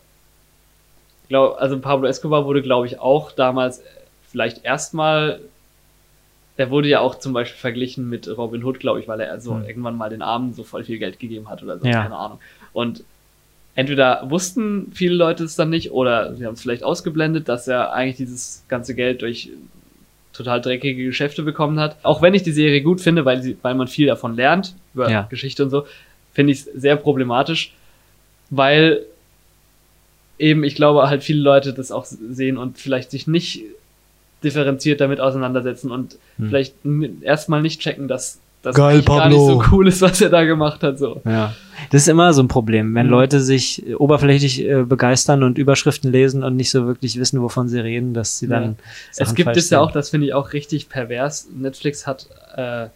glaub, also Pablo Escobar wurde, glaube ich, auch damals vielleicht erstmal, der wurde ja auch zum Beispiel verglichen mit Robin Hood, glaube ich, weil er so Hm. irgendwann mal den Armen so voll viel Geld gegeben hat oder so, Ja. keine Ahnung. Und entweder wussten viele Leute es dann nicht oder sie haben es vielleicht ausgeblendet, dass er eigentlich dieses ganze Geld durch total dreckige Geschäfte bekommen hat. Auch wenn ich die Serie gut finde, weil, sie, weil man viel davon lernt, über Ja. Geschichte und so, finde ich es sehr problematisch, weil eben, ich glaube, halt viele Leute das auch sehen und vielleicht sich nicht differenziert damit auseinandersetzen und Hm. vielleicht erstmal nicht checken, dass das Geil, gar nicht so cool ist, was er da gemacht hat. So. Ja. Das ist immer so ein Problem, wenn Mhm. Leute sich äh, oberflächlich äh, begeistern und Überschriften lesen und nicht so wirklich wissen, wovon sie reden, dass sie Ja. dann. Es Sachen gibt falsch es ja auch, das finde ich auch richtig pervers. Netflix hat äh,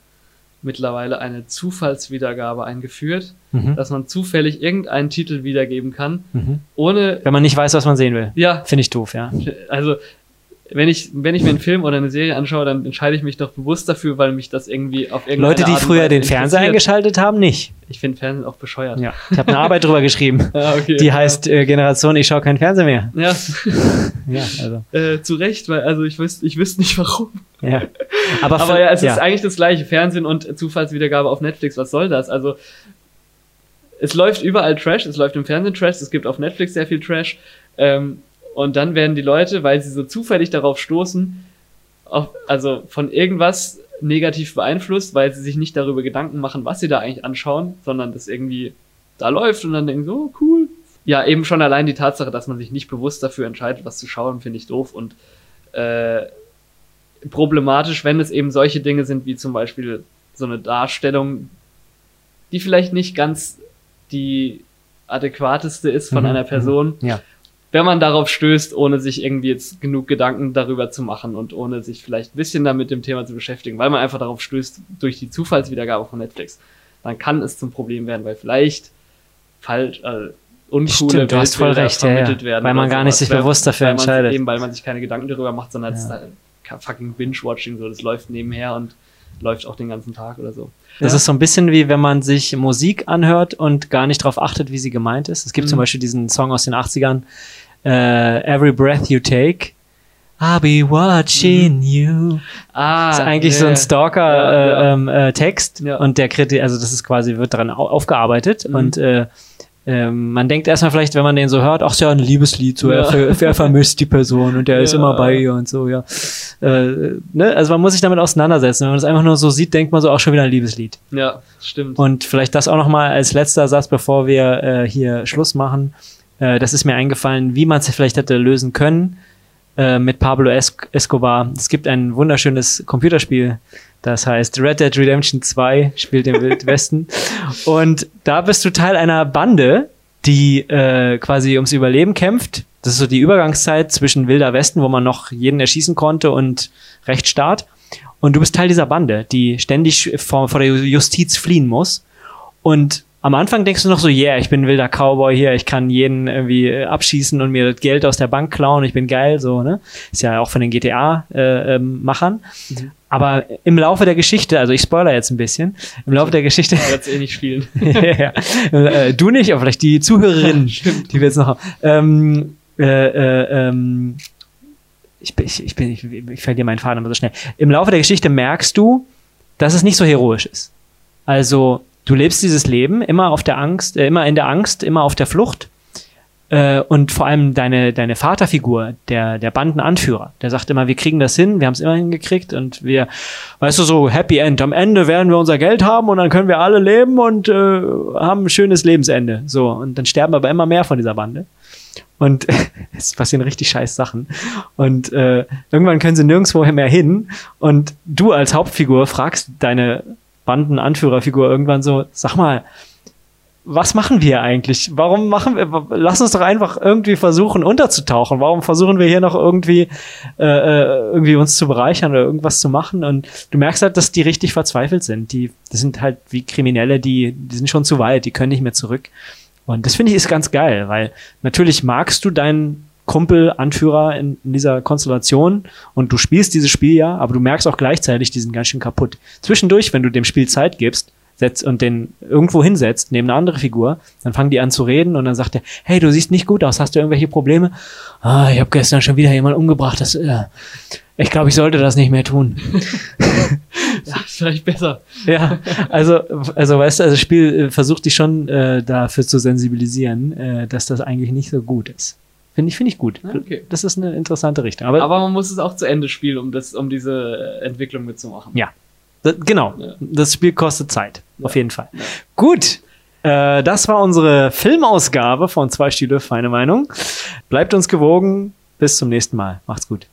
mittlerweile eine Zufallswiedergabe eingeführt, Mhm. dass man zufällig irgendeinen Titel wiedergeben kann, Mhm. ohne, Wenn man nicht weiß, was man sehen will. ja, Finde ich doof, ja. also wenn ich, wenn ich mir einen Film oder eine Serie anschaue, dann entscheide ich mich doch bewusst dafür, weil mich das irgendwie auf irgendeine Leute, die Art früher den Fernseher eingeschaltet haben, nicht. Ich finde Fernsehen auch bescheuert. Ja. Ich habe eine Arbeit drüber geschrieben. Ja, okay. Die heißt äh, Generation, ich schaue keinen Fernseher mehr. Ja, Ja, also. äh, zu Recht, weil also ich wüsste ich wüsste nicht warum. Ja. Aber, Aber ja, es ist eigentlich das gleiche. Fernsehen und Zufallswiedergabe auf Netflix. Was soll das? Also, es läuft überall Trash. Es läuft im Fernsehen Trash. Es gibt auf Netflix sehr viel Trash. Ähm, und dann werden die Leute, weil sie so zufällig darauf stoßen, auf, also von irgendwas negativ beeinflusst, weil sie sich nicht darüber Gedanken machen, was sie da eigentlich anschauen, sondern das irgendwie da läuft und dann denken so, oh, cool. Ja, eben schon allein die Tatsache, dass man sich nicht bewusst dafür entscheidet, was zu schauen, finde ich doof und äh, problematisch, wenn es eben solche Dinge sind, wie zum Beispiel so eine Darstellung, die vielleicht nicht ganz die adäquateste ist von Mhm, einer Person, Ja. Wenn man darauf stößt, ohne sich irgendwie jetzt genug Gedanken darüber zu machen und ohne sich vielleicht ein bisschen damit dem Thema zu beschäftigen, weil man einfach darauf stößt durch die Zufallswiedergabe von Netflix, dann kann es zum Problem werden, weil vielleicht falsch, äh, uncoole Stimmt, du hast voll recht, ja, ja. vermittelt werden. Weil man gar nicht sich Weil- bewusst dafür entscheidet. Eben, weil man sich keine Gedanken darüber macht, sondern es ist Ja. halt fucking Binge-Watching, so, das läuft nebenher und läuft auch den ganzen Tag oder so. Das Ja. ist so ein bisschen wie wenn man sich Musik anhört und gar nicht darauf achtet, wie sie gemeint ist. Es gibt Mhm. zum Beispiel diesen Song aus den 80ern, äh, Every Breath You Take. I'll be watching you. Ah, Das ist eigentlich so ja, ein ja. Ja, ja. Stalker-Text ähm, äh. Ja. und der Kriti also das ist quasi, wird daran au aufgearbeitet Mhm. und äh, ähm, man denkt erstmal vielleicht, wenn man den so hört, ach, ist ja ein Liebeslied, so er, ver er vermisst die Person und er ist immer bei ihr und so, ja. Äh, ne? Also man muss sich damit auseinandersetzen. Wenn man das einfach nur so sieht, denkt man so auch schon wieder ein Liebeslied. Ja, stimmt. Und vielleicht das auch noch mal als letzter Satz, bevor wir äh, hier Schluss machen. Äh, das ist mir eingefallen, wie man es vielleicht hätte lösen können äh, mit Pablo es Escobar. Es gibt ein wunderschönes Computerspiel, das heißt Red Dead Redemption 2, spielt im Wildwesten. Und da bist du Teil einer Bande, die äh, quasi ums Überleben kämpft. Das ist so die Übergangszeit zwischen Wilder Westen, wo man noch jeden erschießen konnte, und Rechtsstaat. Und du bist Teil dieser Bande, die ständig vor, vor der Justiz fliehen muss. Und am Anfang denkst du noch so, yeah, ich bin ein wilder Cowboy hier, ich kann jeden irgendwie äh, abschießen und mir das Geld aus der Bank klauen, ich bin geil, so, ne? Ist ja auch von den GTA-Machern. Äh, ähm, mhm. Aber im Laufe der Geschichte, also ich spoiler jetzt ein bisschen, im Laufe der Geschichte. Ich werde eh nicht spielen. ja, äh, du nicht, aber vielleicht die Zuhörerinnen, die wir jetzt noch haben. Ähm, äh, äh, ähm, ich, ich, ich, bin, ich, ich verliere meinen Faden immer so schnell. Im Laufe der Geschichte merkst du, dass es nicht so heroisch ist. Also, du lebst dieses Leben immer auf der Angst, äh, immer in der Angst, immer auf der Flucht äh, und vor allem deine, deine Vaterfigur, der, der Bandenanführer, der sagt immer, wir kriegen das hin, wir haben es immer hingekriegt und wir, weißt du, so Happy End. Am Ende werden wir unser Geld haben und dann können wir alle leben und äh, haben ein schönes Lebensende. So, und dann sterben aber immer mehr von dieser Bande. Und es passieren richtig scheiß Sachen. Und äh, irgendwann können sie nirgendwo mehr hin. Und du als Hauptfigur fragst deine Bandenanführerfigur irgendwann so, sag mal, was machen wir eigentlich? Warum machen wir, lass uns doch einfach irgendwie versuchen unterzutauchen. Warum versuchen wir hier noch irgendwie, äh, äh, irgendwie uns zu bereichern oder irgendwas zu machen? Und du merkst halt, dass die richtig verzweifelt sind. Die, das sind halt wie Kriminelle, die, die sind schon zu weit, die können nicht mehr zurück. Und das finde ich ist ganz geil, weil natürlich magst du deinen Kumpel, Anführer in, in, dieser Konstellation und du spielst dieses Spiel ja, aber du merkst auch gleichzeitig, die sind ganz schön kaputt. Zwischendurch, wenn du dem Spiel Zeit gibst, setzt und den irgendwo hinsetzt, neben eine andere Figur, dann fangen die an zu reden und dann sagt er, hey, du siehst nicht gut aus, hast du irgendwelche Probleme? Ah, ich habe gestern schon wieder jemanden umgebracht, das, äh, ich glaube, ich sollte das nicht mehr tun. ja, vielleicht besser. Ja, also, also weißt du, also das Spiel äh, versucht dich schon äh, dafür zu sensibilisieren, äh, dass das eigentlich nicht so gut ist. Finde ich, finde ich gut. Okay. Das ist eine interessante Richtung. Aber, Aber man muss es auch zu Ende spielen, um das, um diese Entwicklung mitzumachen. Ja, das, genau, ja. das Spiel kostet Zeit, ja. auf jeden Fall. Ja. Gut, äh, das war unsere Filmausgabe von Zwei Stühle, feine Meinung. Bleibt uns gewogen. Bis zum nächsten Mal. Macht's gut.